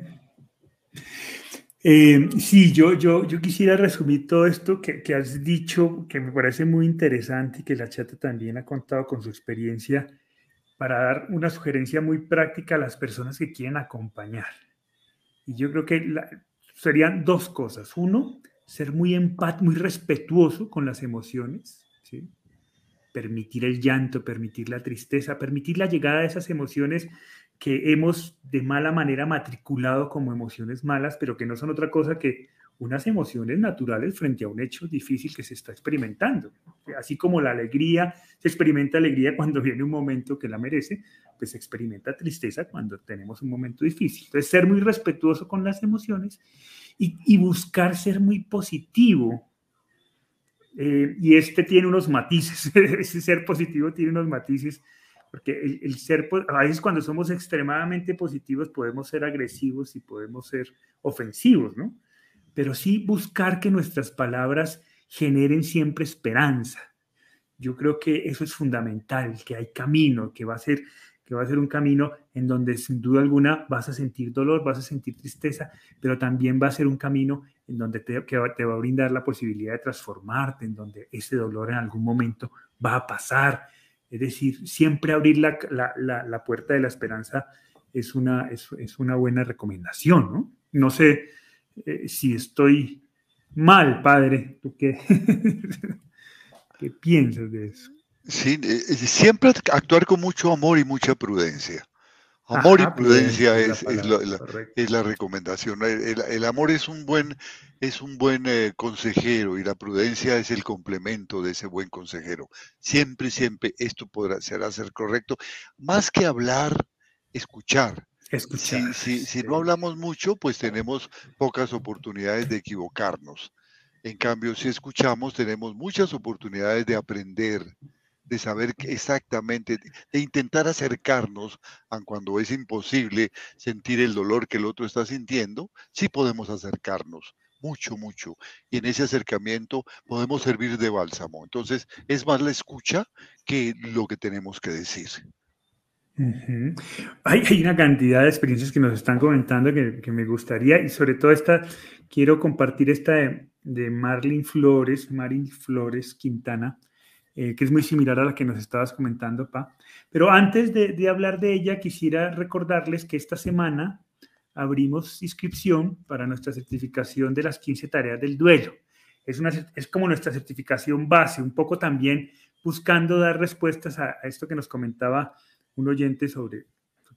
eh, sí, yo, yo, yo quisiera resumir todo esto que, que, has dicho, que me parece muy interesante y que la chata también ha contado con su experiencia para dar una sugerencia muy práctica a las personas que quieren acompañar. Y yo creo que serían dos cosas. Uno, ser muy empat, muy respetuoso con las emociones, permitir el llanto, permitir la tristeza, permitir la llegada de esas emociones que hemos de mala manera matriculado como emociones malas, pero que no son otra cosa que unas emociones naturales frente a un hecho difícil que se está experimentando. Así como la alegría, se experimenta alegría cuando viene un momento que la merece, pues se experimenta tristeza cuando tenemos un momento difícil. Entonces, ser muy respetuoso con las emociones y, buscar ser muy positivo. Eh, y este tiene unos matices, ese ser positivo tiene unos matices, porque el, el ser, a veces cuando somos extremadamente positivos podemos ser agresivos y podemos ser ofensivos, ¿no? Pero sí buscar que nuestras palabras generen siempre esperanza. Yo creo que eso es fundamental, que hay camino, que va a ser que va a ser un camino en donde sin duda alguna vas a sentir dolor, vas a sentir tristeza, pero también va a ser un camino en donde te, va a brindar la posibilidad de transformarte, en donde ese dolor en algún momento va a pasar. Es decir, siempre abrir la, la, la, puerta de la esperanza es una, es, es una buena recomendación, ¿no? No sé, eh, si estoy mal, padre, ¿tú qué, qué piensas de eso? Sí, eh, eh, siempre actuar con mucho amor y mucha prudencia. Amor y prudencia es, es, la, recomendación. El, amor es un buen, es un buen consejero y la prudencia es el complemento de ese buen consejero. Siempre, siempre esto podrá, será ser correcto. Más que hablar, escuchar. Si, no hablamos mucho, pues tenemos pocas oportunidades de equivocarnos. En cambio, si escuchamos, tenemos muchas oportunidades de aprender, de saber exactamente, de intentar acercarnos, aun cuando es imposible sentir el dolor que el otro está sintiendo, sí podemos acercarnos mucho, mucho. Y en ese acercamiento podemos servir de bálsamo. Entonces, es más la escucha que lo que tenemos que decir hay, una cantidad de experiencias que nos están comentando que, me gustaría y sobre todo esta, quiero compartir esta de, de Marlene Flores, Marín Flores Quintana, eh, que es muy similar a la que nos estabas comentando, Pa. Pero antes de, hablar de ella, quisiera recordarles que esta semana abrimos inscripción para nuestra certificación de las 15 tareas del duelo. Es, una, es como nuestra certificación base, un poco también buscando dar respuestas a esto que nos comentaba un oyente sobre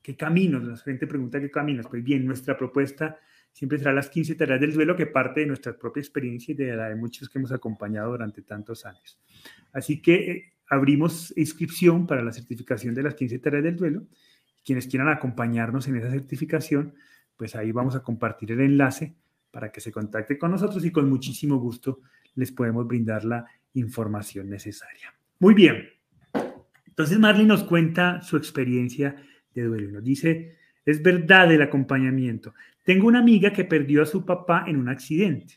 qué caminos, la gente pregunta qué caminos. Pues bien, nuestra propuesta siempre será las 15 tareas del duelo que parte de nuestra propia experiencia y de la de muchos que hemos acompañado durante tantos años. Así que eh, abrimos inscripción para la certificación de las 15 tareas del duelo. Quienes quieran acompañarnos en esa certificación, pues ahí vamos a compartir el enlace para que se contacte con nosotros y con muchísimo gusto les podemos brindar la información necesaria. Muy bien, entonces Marley nos cuenta su experiencia de duelo. Nos dice, es verdad el acompañamiento. Tengo una amiga que perdió a su papá en un accidente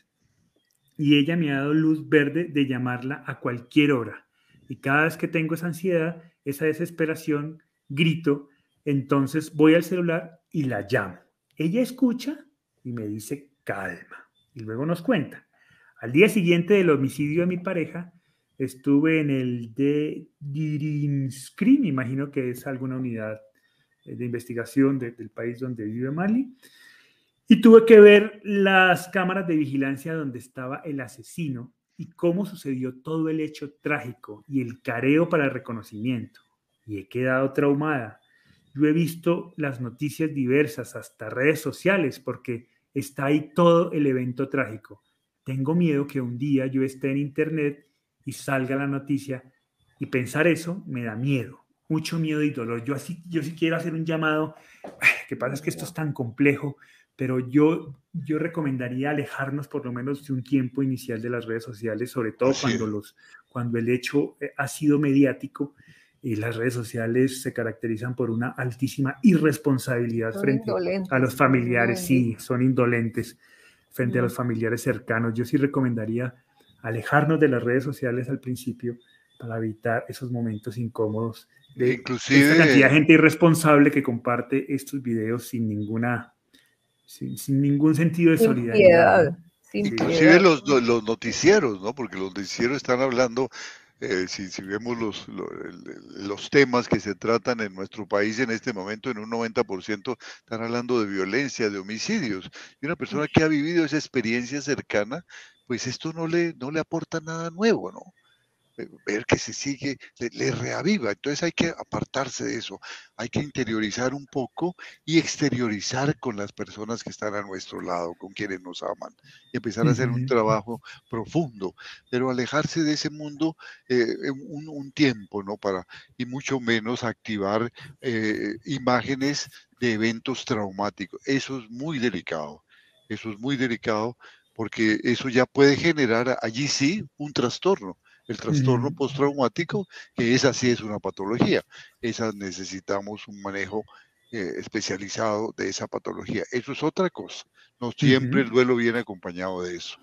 y ella me ha dado luz verde de llamarla a cualquier hora. Y cada vez que tengo esa ansiedad, esa desesperación, grito, entonces voy al celular y la llamo. Ella escucha y me dice calma. Y luego nos cuenta. Al día siguiente del homicidio de mi pareja, Estuve en el de Dirinskri, me imagino que es alguna unidad eh, de investigación del país donde vive Mali. Y tuve que ver las cámaras de vigilancia donde estaba el asesino y cómo sucedió todo el hecho trágico y el careo para reconocimiento. Y he quedado traumada. Yo he visto las noticias diversas, hasta redes sociales, porque está ahí todo el evento trágico. Tengo miedo que un día yo esté en internet y salga la noticia y pensar eso me da miedo, mucho miedo y dolor. Yo así, yo sí quiero hacer un llamado, que pasa es que esto es tan complejo, pero yo, yo recomendaría alejarnos por lo menos de un tiempo inicial de las redes sociales, sobre todo cuando, los, cuando el hecho eh, ha sido mediático y las redes sociales se caracterizan por una altísima irresponsabilidad frente a los familiares, sí, son indolentes frente a los familiares cercanos. Yo sí recomendaría alejarnos de las redes sociales al principio para evitar esos momentos incómodos de Inclusive, esta cantidad de gente irresponsable que comparte estos videos sin ninguna sin, ningún sentido de solidaridad. Inclusive los, los, noticieros, ¿no? Porque los noticieros están hablando, eh, si, si, vemos los, los, temas que se tratan en nuestro país en este momento, en un 90% están hablando de violencia, de homicidios. Y una persona que ha vivido esa experiencia cercana, pues esto no le, no le aporta nada nuevo, ¿no? ver que se sigue, le, reaviva. Entonces hay que apartarse de eso, hay que interiorizar un poco y exteriorizar con las personas que están a nuestro lado, con quienes nos aman, y empezar a hacer un trabajo profundo, pero alejarse de ese mundo eh, un, tiempo, ¿no? Para, y mucho menos activar eh, imágenes de eventos traumáticos. Eso es muy delicado, eso es muy delicado porque eso ya puede generar allí sí un trastorno el trastorno postraumático, que esa sí es una patología. Esa necesitamos un manejo eh, especializado de esa patología. Eso es otra cosa. No siempre el duelo viene acompañado de eso.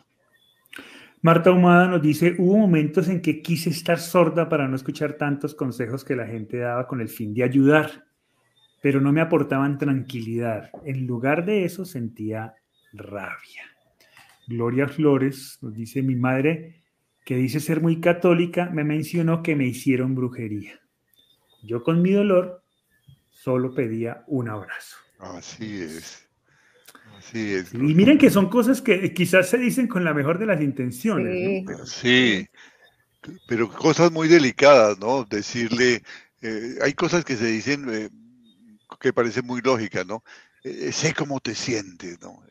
Marta Humada nos dice, hubo momentos en que quise estar sorda para no escuchar tantos consejos que la gente daba con el fin de ayudar, pero no me aportaban tranquilidad. En lugar de eso sentía rabia. Gloria Flores nos dice, mi madre que dice ser muy católica, me mencionó que me hicieron brujería. Yo con mi dolor solo pedía un abrazo. Así es. Así es. Y miren que son cosas que quizás se dicen con la mejor de las intenciones. Sí, pero cosas muy delicadas, ¿no? Decirle, eh, hay cosas que se dicen eh, que parecen muy lógicas, ¿no? Eh, sé cómo te sientes, ¿no?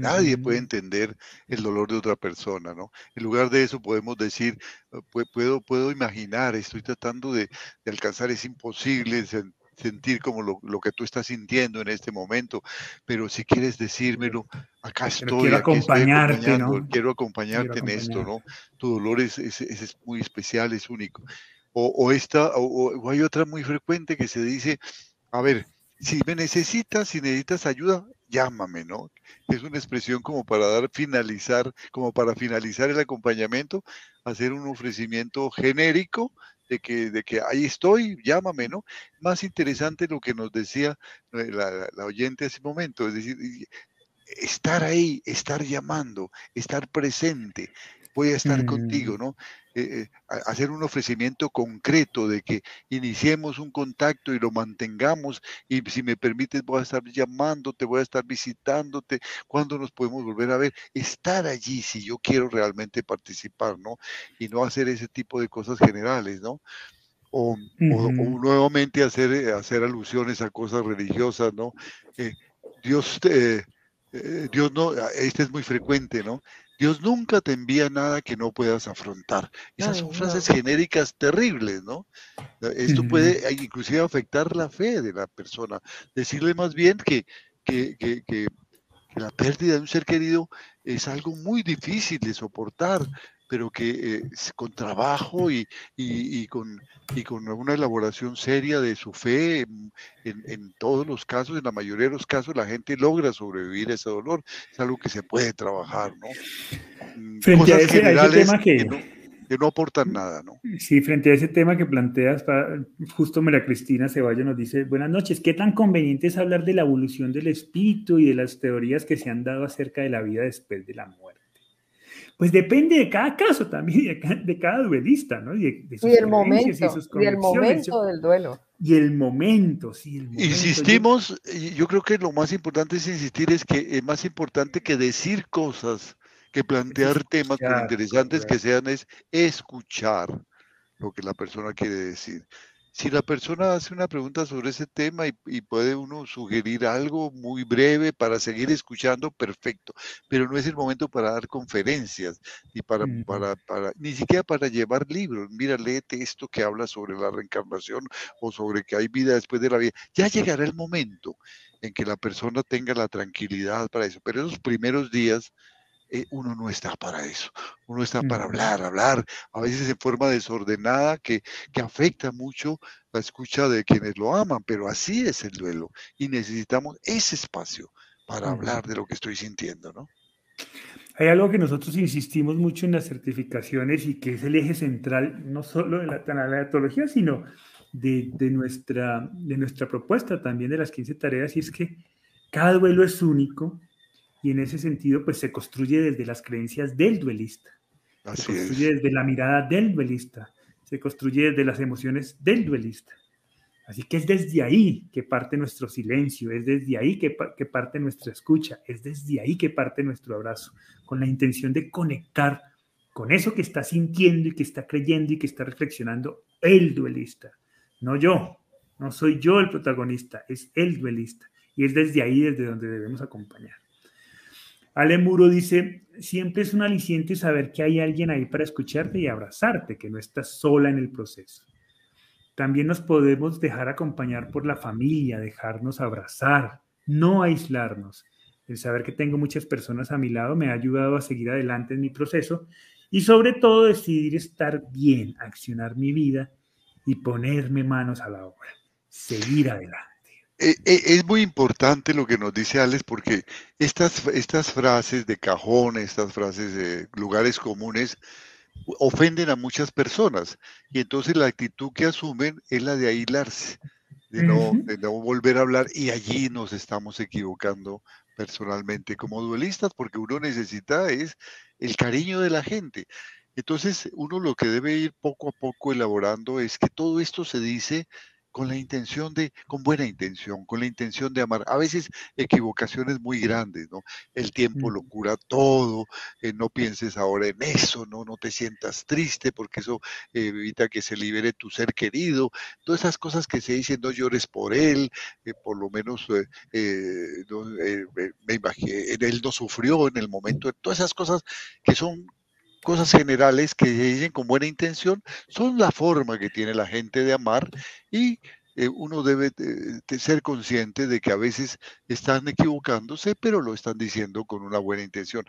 Nadie puede entender el dolor de otra persona, ¿no? En lugar de eso podemos decir, ah, puedo, puedo imaginar, estoy tratando de, alcanzar, es imposible sentir como lo, que tú estás sintiendo en este momento, pero si quieres decírmelo, acá estoy. quiero acompañarte, ¿no? Quiero acompañarte en esto, ¿no? Tu dolor es, es, muy especial, es único. O, esta, o hay otra muy frecuente que se dice, a ver, si me necesitas, si necesitas ayuda, llámame, ¿no? Es una expresión como para dar finalizar, como para finalizar el acompañamiento, hacer un ofrecimiento genérico de que, de que ahí estoy, llámame, ¿no? Más interesante lo que nos decía eh, la, la oyente hace un momento, es decir, estar ahí, estar llamando, estar presente, voy a estar contigo, mm. ¿no? Eh, eh, hacer un ofrecimiento concreto de que iniciemos un contacto y lo mantengamos y si me permites voy a estar llamándote, voy a estar visitándote, cuando nos podemos volver a ver, estar allí si yo quiero realmente participar, ¿no? Y no hacer ese tipo de cosas generales, ¿no? O, nuevamente hacer, eh, hacer alusiones a cosas religiosas, ¿no? Dios, Dios no, este es muy frecuente, ¿no? Dios nunca te envía nada que no puedas afrontar. Esas son frases genéricas terribles, ¿no? Esto puede inclusive afectar la fe de la persona. Decirle más bien que, que, que la pérdida de un ser querido es algo muy difícil de soportar, pero que eh, con trabajo y, y, con, y con una elaboración seria de su fe, en, en, todos los casos, en la mayoría de los casos, la gente logra sobrevivir a ese dolor. Es algo que se puede trabajar, ¿no? Mm, frente a ese, tema que, que, no, aportan nada, ¿no? Sí, frente a ese tema que planteas, justo María Cristina Ceballos nos dice, buenas noches, ¿qué tan conveniente es hablar de la evolución del espíritu y de las teorías que se han dado acerca de la vida después de la muerte? Pues depende de cada caso también, de cada, duelista, ¿no? Y, el momento, y, el momento del duelo. Y el momento, sí. Insistimos, yo... creo que lo más importante es insistir, es que es más importante que decir cosas, que plantear temas, por interesantes que sean, es escuchar lo que la persona quiere decir si la persona hace una pregunta sobre ese tema y, puede uno sugerir algo muy breve para seguir escuchando, perfecto. Pero no es el momento para dar conferencias, ni para, para, para, ni siquiera para llevar libros. Mira, léete esto que habla sobre la reencarnación o sobre que hay vida después de la vida. Ya llegará el momento en que la persona tenga la tranquilidad para eso. Pero esos primeros días eh, uno no está para eso. Uno está para hablar, hablar, a veces en forma desordenada que, que afecta mucho la escucha de quienes lo aman, pero así es el duelo y necesitamos ese espacio para hablar de lo que estoy sintiendo, ¿no? Hay algo que nosotros insistimos mucho en las certificaciones y que es el eje central no solo de la tanatología, sino de, de, nuestra, de nuestra propuesta también de las 15 tareas, y es que cada duelo es único, y en ese sentido pues se construye desde las creencias del duelista. se construye desde la mirada del duelista, se construye desde las emociones del duelista. Así que es desde ahí que parte nuestro silencio, es desde ahí que, que parte nuestra escucha, es desde ahí que parte nuestro abrazo, con la intención de conectar con eso que está sintiendo y que está creyendo y que está reflexionando el duelista, no yo, no soy yo el protagonista, es el duelista. Y es desde ahí desde donde debemos acompañar. Ale Muro dice, siempre es un aliciente saber que hay alguien ahí para escucharte y abrazarte, que no estás sola en el proceso. También nos podemos dejar acompañar por la familia, dejarnos abrazar, no aislarnos. El saber que tengo muchas personas a mi lado me ha ayudado a seguir adelante en mi proceso y sobre todo decidir estar bien, accionar mi vida y ponerme manos a la obra, seguir adelante. Eh, eh, es muy importante lo que nos dice Alex porque estas, estas frases de cajón, estas frases de lugares comunes, ofenden a muchas personas y entonces la actitud que asumen es la de aislarse, de no, de no volver a hablar y allí nos estamos equivocando personalmente como duelistas porque uno necesita es el cariño de la gente. Entonces uno lo que debe ir poco a poco elaborando es que todo esto se dice con la intención de, con buena intención, con la intención de amar. A veces equivocaciones muy grandes, ¿no? El tiempo lo cura todo, eh, no pienses ahora en eso, ¿no? No te sientas triste porque eso evita que se libere tu ser querido. Todas esas cosas que se dicen, no llores por él, eh, por lo menos eh, me imagino, él no sufrió en el momento, todas esas cosas que son cosas generales que se dicen con buena intención son la forma que tiene la gente de amar y eh, uno debe ser consciente de que a veces están equivocándose, pero lo están diciendo con una buena intención.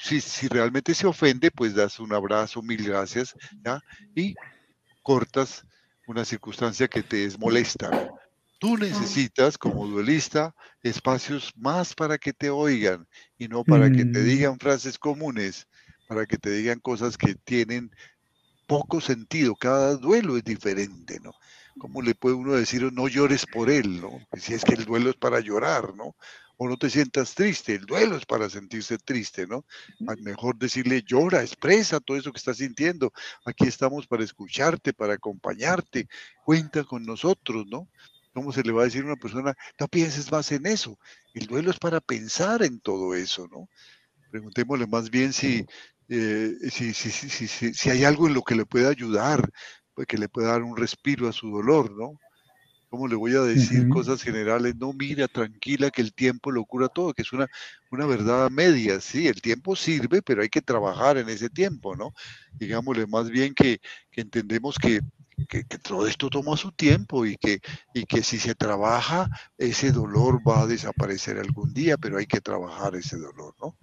Si, si realmente se ofende, pues das un abrazo, mil gracias, ¿ya? Y cortas una circunstancia que te es molesta. Tú necesitas, como duelista, espacios más para que te oigan y no para que te mm. digan frases comunes para que te digan cosas que tienen poco sentido. Cada duelo es diferente, ¿no? ¿Cómo le puede uno decir no llores por él, ¿no? Si es que el duelo es para llorar, ¿no? O no te sientas triste, el duelo es para sentirse triste, ¿no? Mejor decirle llora, expresa todo eso que estás sintiendo. Aquí estamos para escucharte, para acompañarte. Cuenta con nosotros, ¿no? ¿Cómo se le va a decir a una persona, no pienses más en eso? El duelo es para pensar en todo eso, ¿no? Preguntémosle más bien si, eh, si, si, si, si, hay algo en lo que le pueda ayudar, pues que le pueda dar un respiro a su dolor, ¿no? ¿Cómo le voy a decir cosas generales? No, mira, tranquila, que el tiempo lo cura todo, que es una, una verdad media, sí, el tiempo sirve, pero hay que trabajar en ese tiempo, ¿no? Digámosle más bien que, que entendemos que, que, que, todo esto toma su tiempo y que, y que si se trabaja, ese dolor va a desaparecer algún día, pero hay que trabajar ese dolor, ¿no?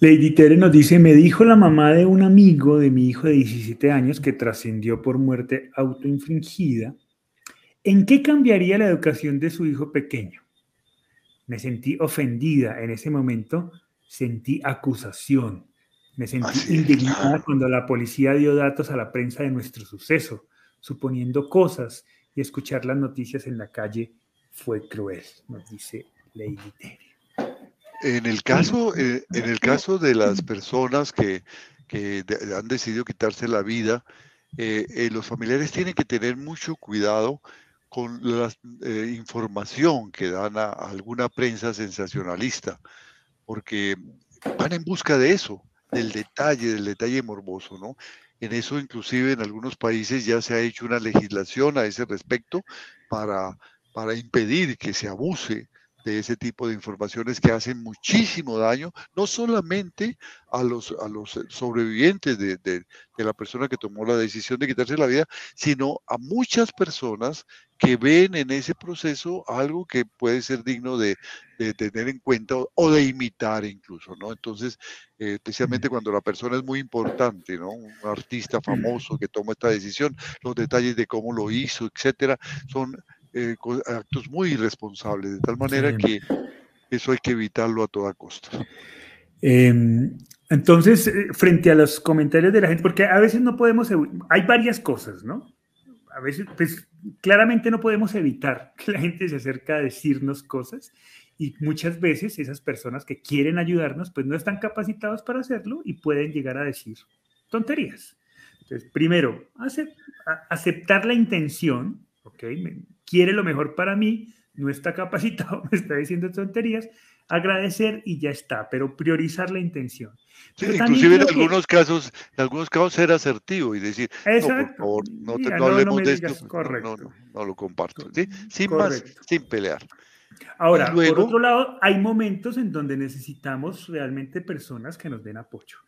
Lady Tere nos dice, me dijo la mamá de un amigo de mi hijo de 17 años que trascendió por muerte autoinfringida, ¿en qué cambiaría la educación de su hijo pequeño? Me sentí ofendida en ese momento, sentí acusación, me sentí indignada cuando la policía dio datos a la prensa de nuestro suceso, suponiendo cosas y escuchar las noticias en la calle fue cruel, nos dice Lady Tere. En el caso, eh, en el caso de las personas que, han decidido quitarse la vida, eh, eh, los familiares tienen que tener mucho cuidado con la información que dan a, alguna prensa sensacionalista, porque van en busca de eso, del detalle, del detalle morboso, ¿no? En eso inclusive en algunos países ya se ha hecho una legislación a ese respecto para, para impedir que se abuse de ese tipo de informaciones que hacen muchísimo daño, no solamente a los, a los sobrevivientes de, de, la persona que tomó la decisión de quitarse la vida, sino a muchas personas que ven en ese proceso algo que puede ser digno de, de tener en cuenta o, de imitar incluso, ¿no? Entonces, eh, especialmente cuando la persona es muy importante, ¿no? Un artista famoso que toma esta decisión, los detalles de cómo lo hizo, etcétera, son eh, actos muy irresponsables, de tal manera que eso hay que evitarlo a toda costa. Em, entonces, eh, frente a los comentarios de la gente, porque a veces no podemos, hay varias cosas, ¿no? A veces, pues claramente no podemos evitar que la gente se acerque a decirnos cosas y muchas veces esas personas que quieren ayudarnos, pues no están capacitados para hacerlo y pueden llegar a decir tonterías. Entonces, primero, aceptar la intención, ¿ok? Quiere lo mejor para mí, no está capacitado, me está diciendo tonterías, agradecer y ya está, pero priorizar la intención. inclusive en algunos casos, en algunos casos ser asertivo y decir, no, por favor, no, te, hablemos de esto, no, lo comparto, sin más, sin pelear. Ahora, por otro lado, hay momentos en donde necesitamos realmente personas que nos den apoyo.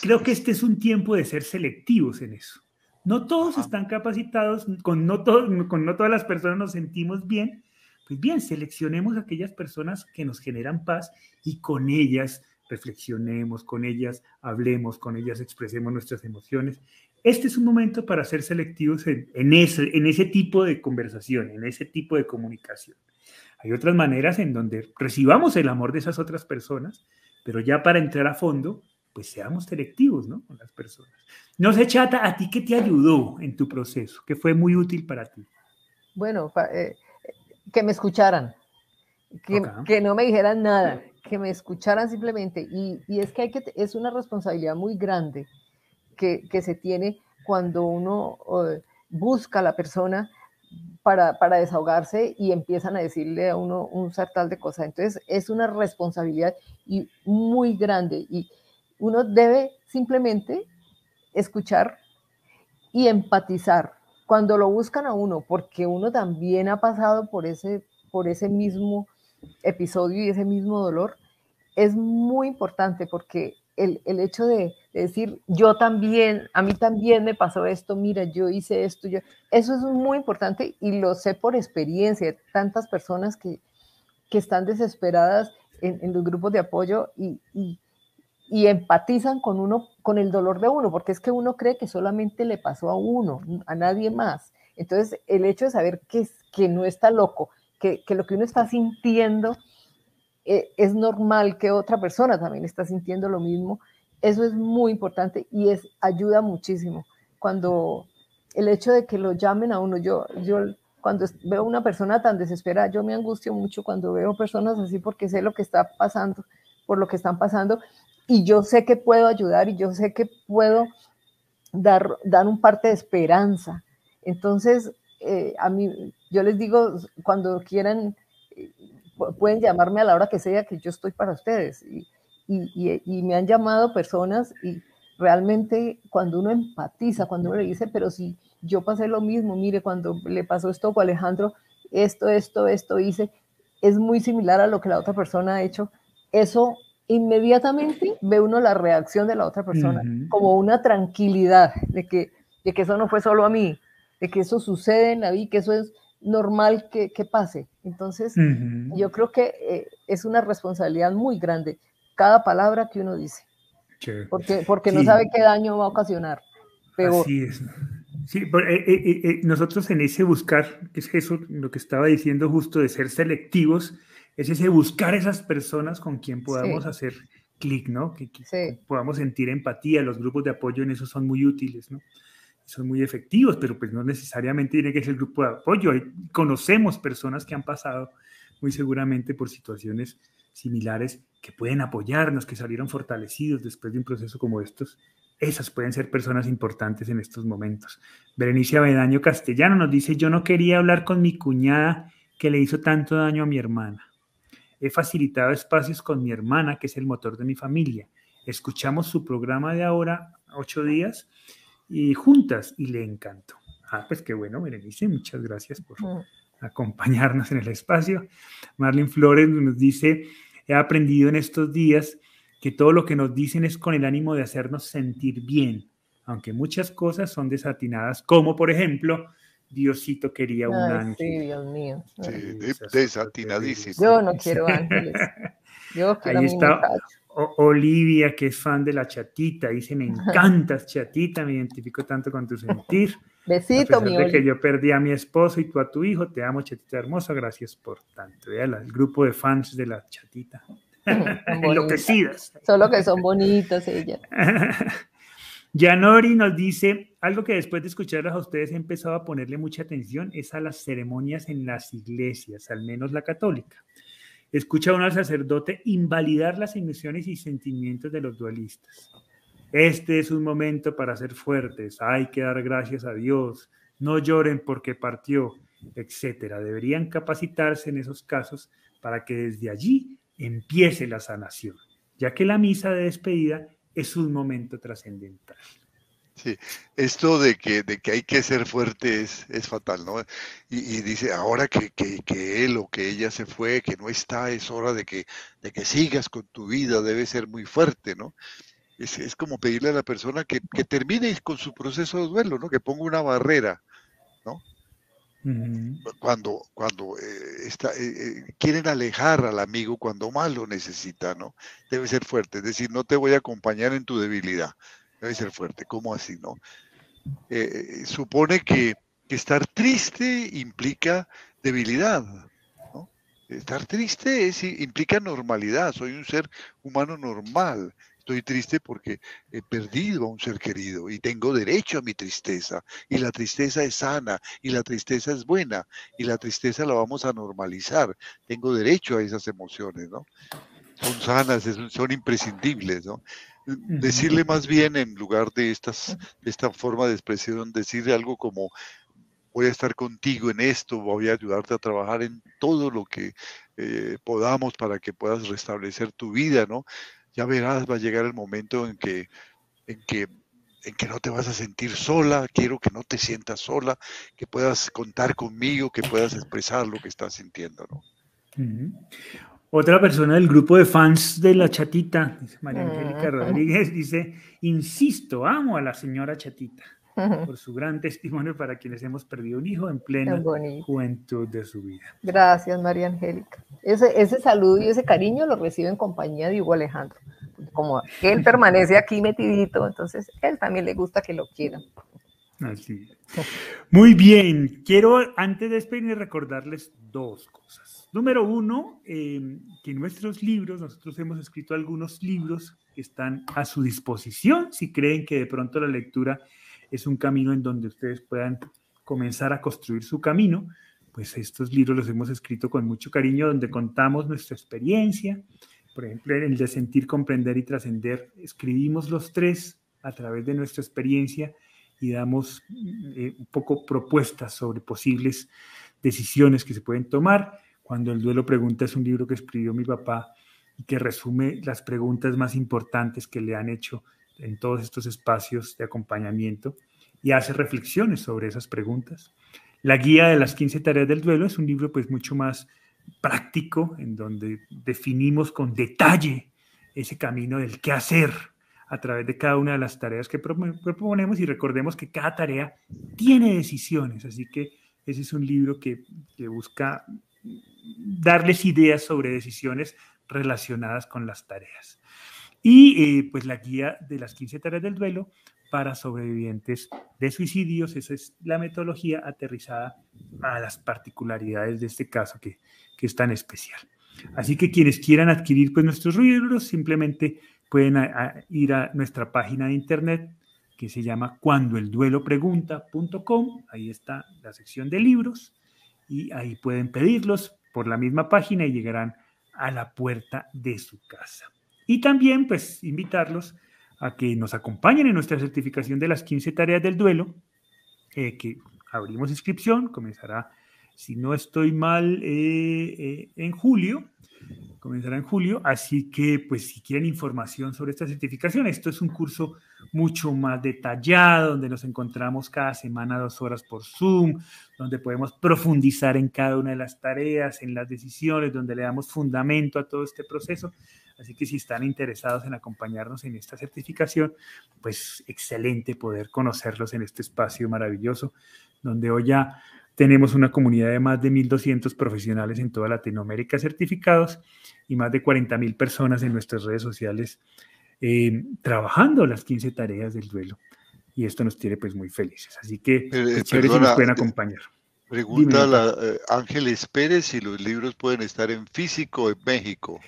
creo que este es un tiempo de ser selectivos en eso. No todos están capacitados, con no, con no todas las personas nos sentimos bien. Pues bien, seleccionemos aquellas personas que nos generan paz y con ellas reflexionemos, con ellas hablemos, con ellas expresemos nuestras emociones. Este es un momento para ser selectivos en, ese, en ese tipo de conversación, en ese tipo de comunicación. Hay otras maneras en donde recibamos el amor de esas otras personas, pero ya para entrar a fondo, pues seamos selectivos, ¿no? Con las personas. No sé, Chata, ¿a ti qué te ayudó en tu proceso? ¿Qué fue muy útil para ti? Bueno, eh, que me escucharan, que, que, no me dijeran nada, que me escucharan simplemente. Y, y, es que, hay que es una responsabilidad muy grande que, que se tiene cuando uno eh, busca a la persona para, para, desahogarse y empiezan a decirle a uno un sartal de cosas. Entonces es una responsabilidad y muy grande y uno debe simplemente escuchar y empatizar cuando lo buscan a uno, porque uno también ha pasado por ese, por ese mismo episodio y ese mismo dolor, es muy importante porque el, el hecho de, decir, yo también, a mí también me pasó esto, mira, yo hice esto, yo, eso es muy importante y lo sé por experiencia, tantas personas que, que están desesperadas en, en, los grupos de apoyo y, y, empatizan con uno, con el dolor de uno, porque es que uno cree que solamente le pasó a uno, a nadie más. Entonces, el hecho de saber que, que no está loco, que, que lo que uno está sintiendo eh, es normal que otra persona también está sintiendo lo mismo. Eso es muy importante y es ayuda muchísimo. Cuando el hecho de que lo llamen a uno, yo, yo cuando veo una persona tan desesperada, yo me angustio mucho cuando veo personas así porque sé lo que está pasando, por lo que están pasando y yo sé que puedo ayudar y yo sé que puedo dar, dar un parte de esperanza. Entonces, eh, a mí, yo les digo, cuando quieran pueden llamarme a la hora que sea, que yo estoy para ustedes. Y, y, y, me han llamado personas y realmente cuando uno empatiza, cuando uno le dice, pero si yo pasé lo mismo, mire, cuando le pasó esto a Alejandro, esto, esto, esto hice, es muy similar a lo que la otra persona ha hecho. Eso inmediatamente ve uno la reacción de la otra persona, como una tranquilidad de que, de que eso no fue solo a mí, de que eso sucede en la vida, que eso es normal que, que pase. Entonces, yo creo que eh, es una responsabilidad muy grande cada palabra que uno dice. Porque, porque no sabe qué daño va a ocasionar. Así es. Sí, eh, eh, nosotros en ese buscar, que es eso, lo que estaba diciendo justo de ser selectivos, es ese buscar esas personas con quien podamos hacer clic, ¿no? Que, que podamos sentir empatía. Los grupos de apoyo en eso son muy útiles, ¿no? son muy efectivos, pero pues no necesariamente tiene que ser el grupo de apoyo. Conocemos personas que han pasado muy seguramente por situaciones similares que pueden apoyarnos, que salieron fortalecidos después de un proceso como estos. Esas pueden ser personas importantes en estos momentos. Berenice Avedaño Castellano nos dice, yo no quería hablar con mi cuñada que le hizo tanto daño a mi hermana. He facilitado espacios con mi hermana, que es el motor de mi familia. Escuchamos su programa de ahora, ocho días, y juntas y le encantó. Ah, pues qué bueno, Berenice, muchas gracias por acompañarnos en el espacio. Marlene Flores nos dice, he aprendido en estos días que todo lo que nos dicen es con el ánimo de hacernos sentir bien, aunque muchas cosas son desatinadas, como por ejemplo, Diosito quería un ángel. Sí, Dios mío. desatinadísimo. Yo no quiero ángeles. Yo quiero Ahí está Olivia, que es fan de la chatita, dice, me encantas chatita, me identifico tanto con tu sentir. Besito, mi de que yo perdí a mi esposo y tú a tu hijo, te amo chatita hermosa, gracias por tanto. el grupo de fans de la chatita. Enloquecidas. Solo que son bonitas ellas. Yanori nos dice, algo que después de escucharlas a ustedes he empezado a ponerle mucha atención es a las ceremonias en las iglesias, al menos la católica. Escucha uno al sacerdote invalidar las emociones y sentimientos de los dualistas. Este es un momento para ser fuertes, hay que dar gracias a Dios, no lloren porque partió, etcétera. Deberían capacitarse en esos casos para que desde allí empiece la sanación, ya que la misa de despedida es un momento trascendental. Sí, esto de que, de que hay que ser fuerte es, es fatal, ¿no? Y, dice, ahora que, que, él o que ella se fue, que no está, es hora de que, de que sigas con tu vida, debe ser muy fuerte, ¿no? Es, es como pedirle a la persona que, que, termine con su proceso de duelo, ¿no? Que ponga una barrera, ¿no? Cuando, cuando eh, está, eh, eh, quieren alejar al amigo cuando más lo necesita, ¿no? Debe ser fuerte, es decir, no te voy a acompañar en tu debilidad debe ser fuerte. ¿Cómo así, no? Supone que, estar triste implica debilidad. Estar triste implica normalidad. Soy un ser humano normal. Estoy triste porque he perdido a un ser querido y tengo derecho a mi tristeza. Y la tristeza es sana y la tristeza es buena y la tristeza la vamos a normalizar. Tengo derecho a esas emociones, ¿no? Son sanas, son imprescindibles, ¿no? decirle más bien en lugar de estas, esta forma de expresión, decirle algo como voy a estar contigo en esto, voy a ayudarte a trabajar en todo lo que eh, podamos para que puedas restablecer tu vida, ¿no? Ya verás, va a llegar el momento en que, en que, en que no te vas a sentir sola, quiero que no te sientas sola, que puedas contar conmigo, que puedas expresar lo que estás sintiendo, ¿no? Otra persona del grupo de fans de la chatita, María Angélica Rodríguez, dice, insisto, amo a la señora chatita por su gran testimonio para quienes hemos perdido un hijo en plena juventud de su vida. Gracias, María Angélica. Ese, ese saludo y ese cariño lo recibe en compañía de Hugo Alejandro. Como él permanece aquí metidito, entonces él también le gusta que lo quieran. Así Muy bien, quiero antes de despedirme recordarles dos cosas. Número uno, em, que nuestros libros, nosotros hemos escrito algunos libros que están a su disposición si creen que de pronto la lectura es un camino en donde ustedes puedan comenzar a construir su camino, pues estos libros los hemos escrito con mucho cariño, donde contamos nuestra experiencia, por ejemplo, el de sentir, comprender y trascender, escribimos los tres a través de nuestra experiencia y damos eh, un poco propuestas sobre posibles decisiones que se pueden tomar. Cuando el duelo pregunta es un libro que escribió mi papá y que resume las preguntas más importantes que le han hecho en todos estos espacios de acompañamiento y hace reflexiones sobre esas preguntas. La guía de las 15 tareas del duelo es un libro pues mucho más práctico en donde definimos con detalle ese camino del qué hacer a través de cada una de las tareas que proponemos y recordemos que cada tarea tiene decisiones, así que ese es un libro que, que busca darles ideas sobre decisiones relacionadas con las tareas. Y eh, pues la guía de las 15 tareas del duelo para sobrevivientes de suicidios, esa es la metodología aterrizada a las particularidades de este caso que, que es tan especial. Así que quienes quieran adquirir pues, nuestros libros simplemente pueden ir a nuestra página de internet que se llama cuandoelduelopregunta.com, ahí está la sección de libros y ahí pueden pedirlos por la misma página y llegarán a la puerta de su casa. Y también, pues, invitarlos a que nos acompañen en nuestra certificación de las 15 tareas del duelo, eh, que abrimos inscripción, comenzará, si no estoy mal, eh, eh, en julio, comenzará en julio, así que pues si quieren información sobre esta certificación, esto es un curso mucho más detallado, donde nos encontramos cada semana dos horas por Zoom, donde podemos profundizar en cada una de las tareas, en las decisiones, donde le damos fundamento a todo este proceso. Así que si están interesados en acompañarnos en esta certificación, pues excelente poder conocerlos en este espacio maravilloso, donde hoy ya tenemos una comunidad de más de 1.200 profesionales en toda Latinoamérica certificados y más de 40.000 personas en nuestras redes sociales eh, trabajando las 15 tareas del duelo. Y esto nos tiene pues muy felices. Así que eh, si nos pueden acompañar. Pregunta la, eh, Ángeles Pérez si los libros pueden estar en físico en México.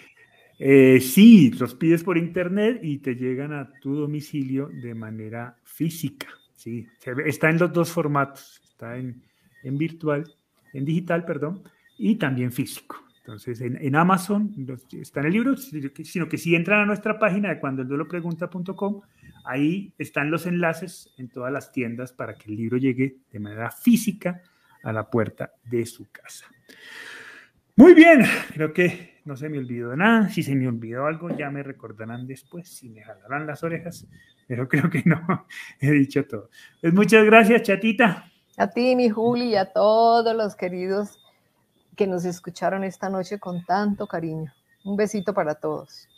Sí, los pides por internet y te llegan a tu domicilio de manera física. Sí, está en los dos formatos. Está en, virtual, en digital, perdón, y también físico. Entonces, en, Amazon está en el libro, sino que si entran a nuestra página de cuando el pregunta.com, ahí están los enlaces en todas las tiendas para que el libro llegue de manera física a la puerta de su casa. Muy bien, creo que no se me olvidó nada. Si se me olvidó algo, ya me recordarán después, si me jalarán las orejas, pero creo que no, he dicho todo. Pues muchas gracias, chatita. A ti, mi Juli, y a todos los queridos que nos escucharon esta noche con tanto cariño. Un besito para todos.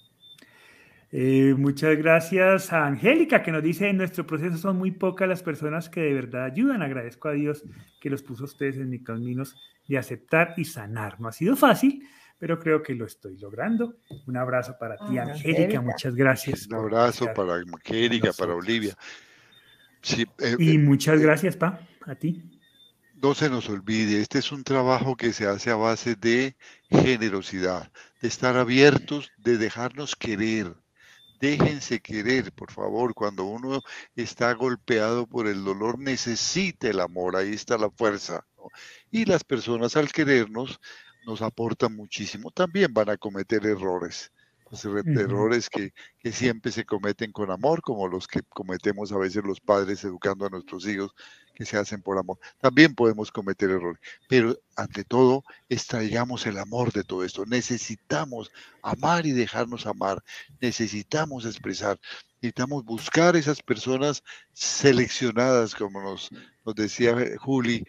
Eh, muchas gracias a Angélica que nos dice, en nuestro proceso son muy pocas las personas que de verdad ayudan. Agradezco a Dios que los puso ustedes en mis caminos de aceptar y sanar. No ha sido fácil, pero creo que lo estoy logrando. Un abrazo para ti, ah, Angélica. Muchas gracias. Un abrazo para Angélica, para Olivia. Eh, y eh, muchas gracias, Pa, a ti. No se nos olvide, este es un trabajo que se hace a base de generosidad, de estar abiertos, de dejarnos querer Déjense querer, por favor. Cuando uno está golpeado por el dolor, necesita el amor. Ahí está la fuerza. Y las personas al querernos nos aportan muchísimo. También van a cometer errores. Pues, errores que, que, siempre se cometen con amor, como los que cometemos a veces los padres educando a nuestros hijos que se hacen por amor. También podemos cometer errores, pero ante todo, extraigamos el amor de todo esto. Necesitamos amar y dejarnos amar. Necesitamos expresar. Necesitamos buscar esas personas seleccionadas, como nos, nos decía Juli,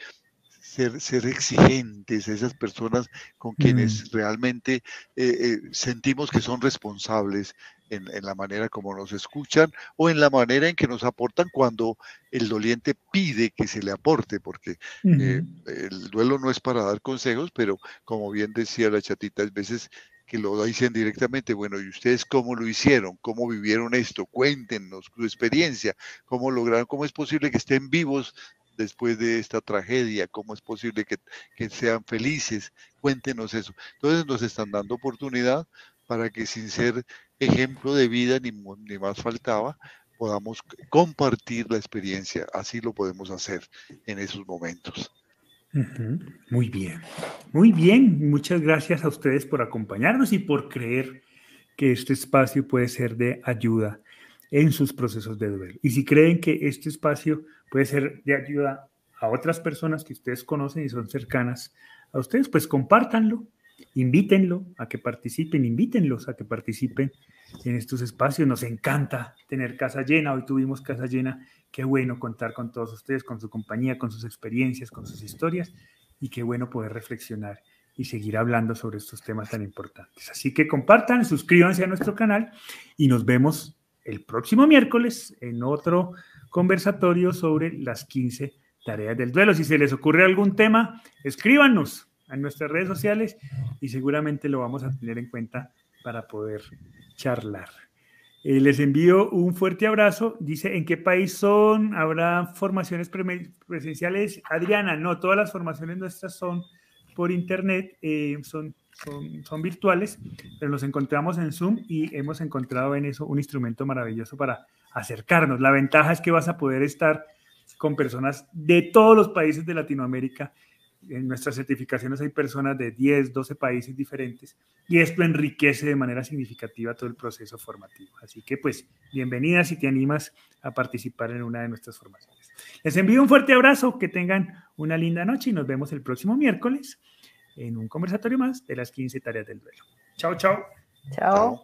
ser, ser, exigentes, esas personas con quienes mm. realmente eh, eh, sentimos que son responsables en, la manera como nos escuchan o en la manera en que nos aportan cuando el doliente pide que se le aporte, porque eh, el duelo no es para dar consejos, pero como bien decía la chatita, a veces que lo dicen directamente, bueno, ¿y ustedes cómo lo hicieron? ¿Cómo vivieron esto? Cuéntenos su experiencia, cómo lograron, cómo es posible que estén vivos después de esta tragedia, cómo es posible que, sean felices, cuéntenos eso. Entonces nos están dando oportunidad para que sin ser ejemplo de vida, ni, ni más faltaba, podamos compartir la experiencia. Así lo podemos hacer en esos momentos. Muy bien, muy bien. Muchas gracias a ustedes por acompañarnos y por creer que este espacio puede ser de ayuda en sus procesos de duelo. Y si creen que este espacio puede ser de ayuda a otras personas que ustedes conocen y son cercanas a ustedes, pues compártanlo, invítenlo a que participen, invítenlos a que participen en estos espacios. Nos encanta tener casa llena. Hoy tuvimos casa llena. Qué bueno contar con todos ustedes, con su compañía, con sus experiencias, con sus historias. Y qué bueno poder reflexionar y seguir hablando sobre estos temas tan importantes. Así que compartan, suscríbanse a nuestro canal y nos vemos el próximo miércoles en otro conversatorio sobre las 15 tareas del duelo. Si se les ocurre algún tema, escríbanos en nuestras redes sociales y seguramente lo vamos a tener en cuenta para poder charlar. Eh, les envío un fuerte abrazo. Dice, ¿en qué país son? ¿Habrá formaciones presenciales? Adriana, no, todas las formaciones nuestras son por internet, eh, son, son, virtuales, pero nos encontramos en Zoom y hemos encontrado en eso un instrumento maravilloso para acercarnos. La ventaja es que vas a poder estar con personas de todos los países de Latinoamérica en nuestras certificaciones hay personas de 10, 12 países diferentes y esto enriquece de manera significativa todo el proceso formativo. Así que pues bienvenida si te animas a participar en una de nuestras formaciones. Les envío un fuerte abrazo, que tengan una linda noche y nos vemos el próximo miércoles en un conversatorio más de las 15 tareas del duelo. Chao, chao. Chao.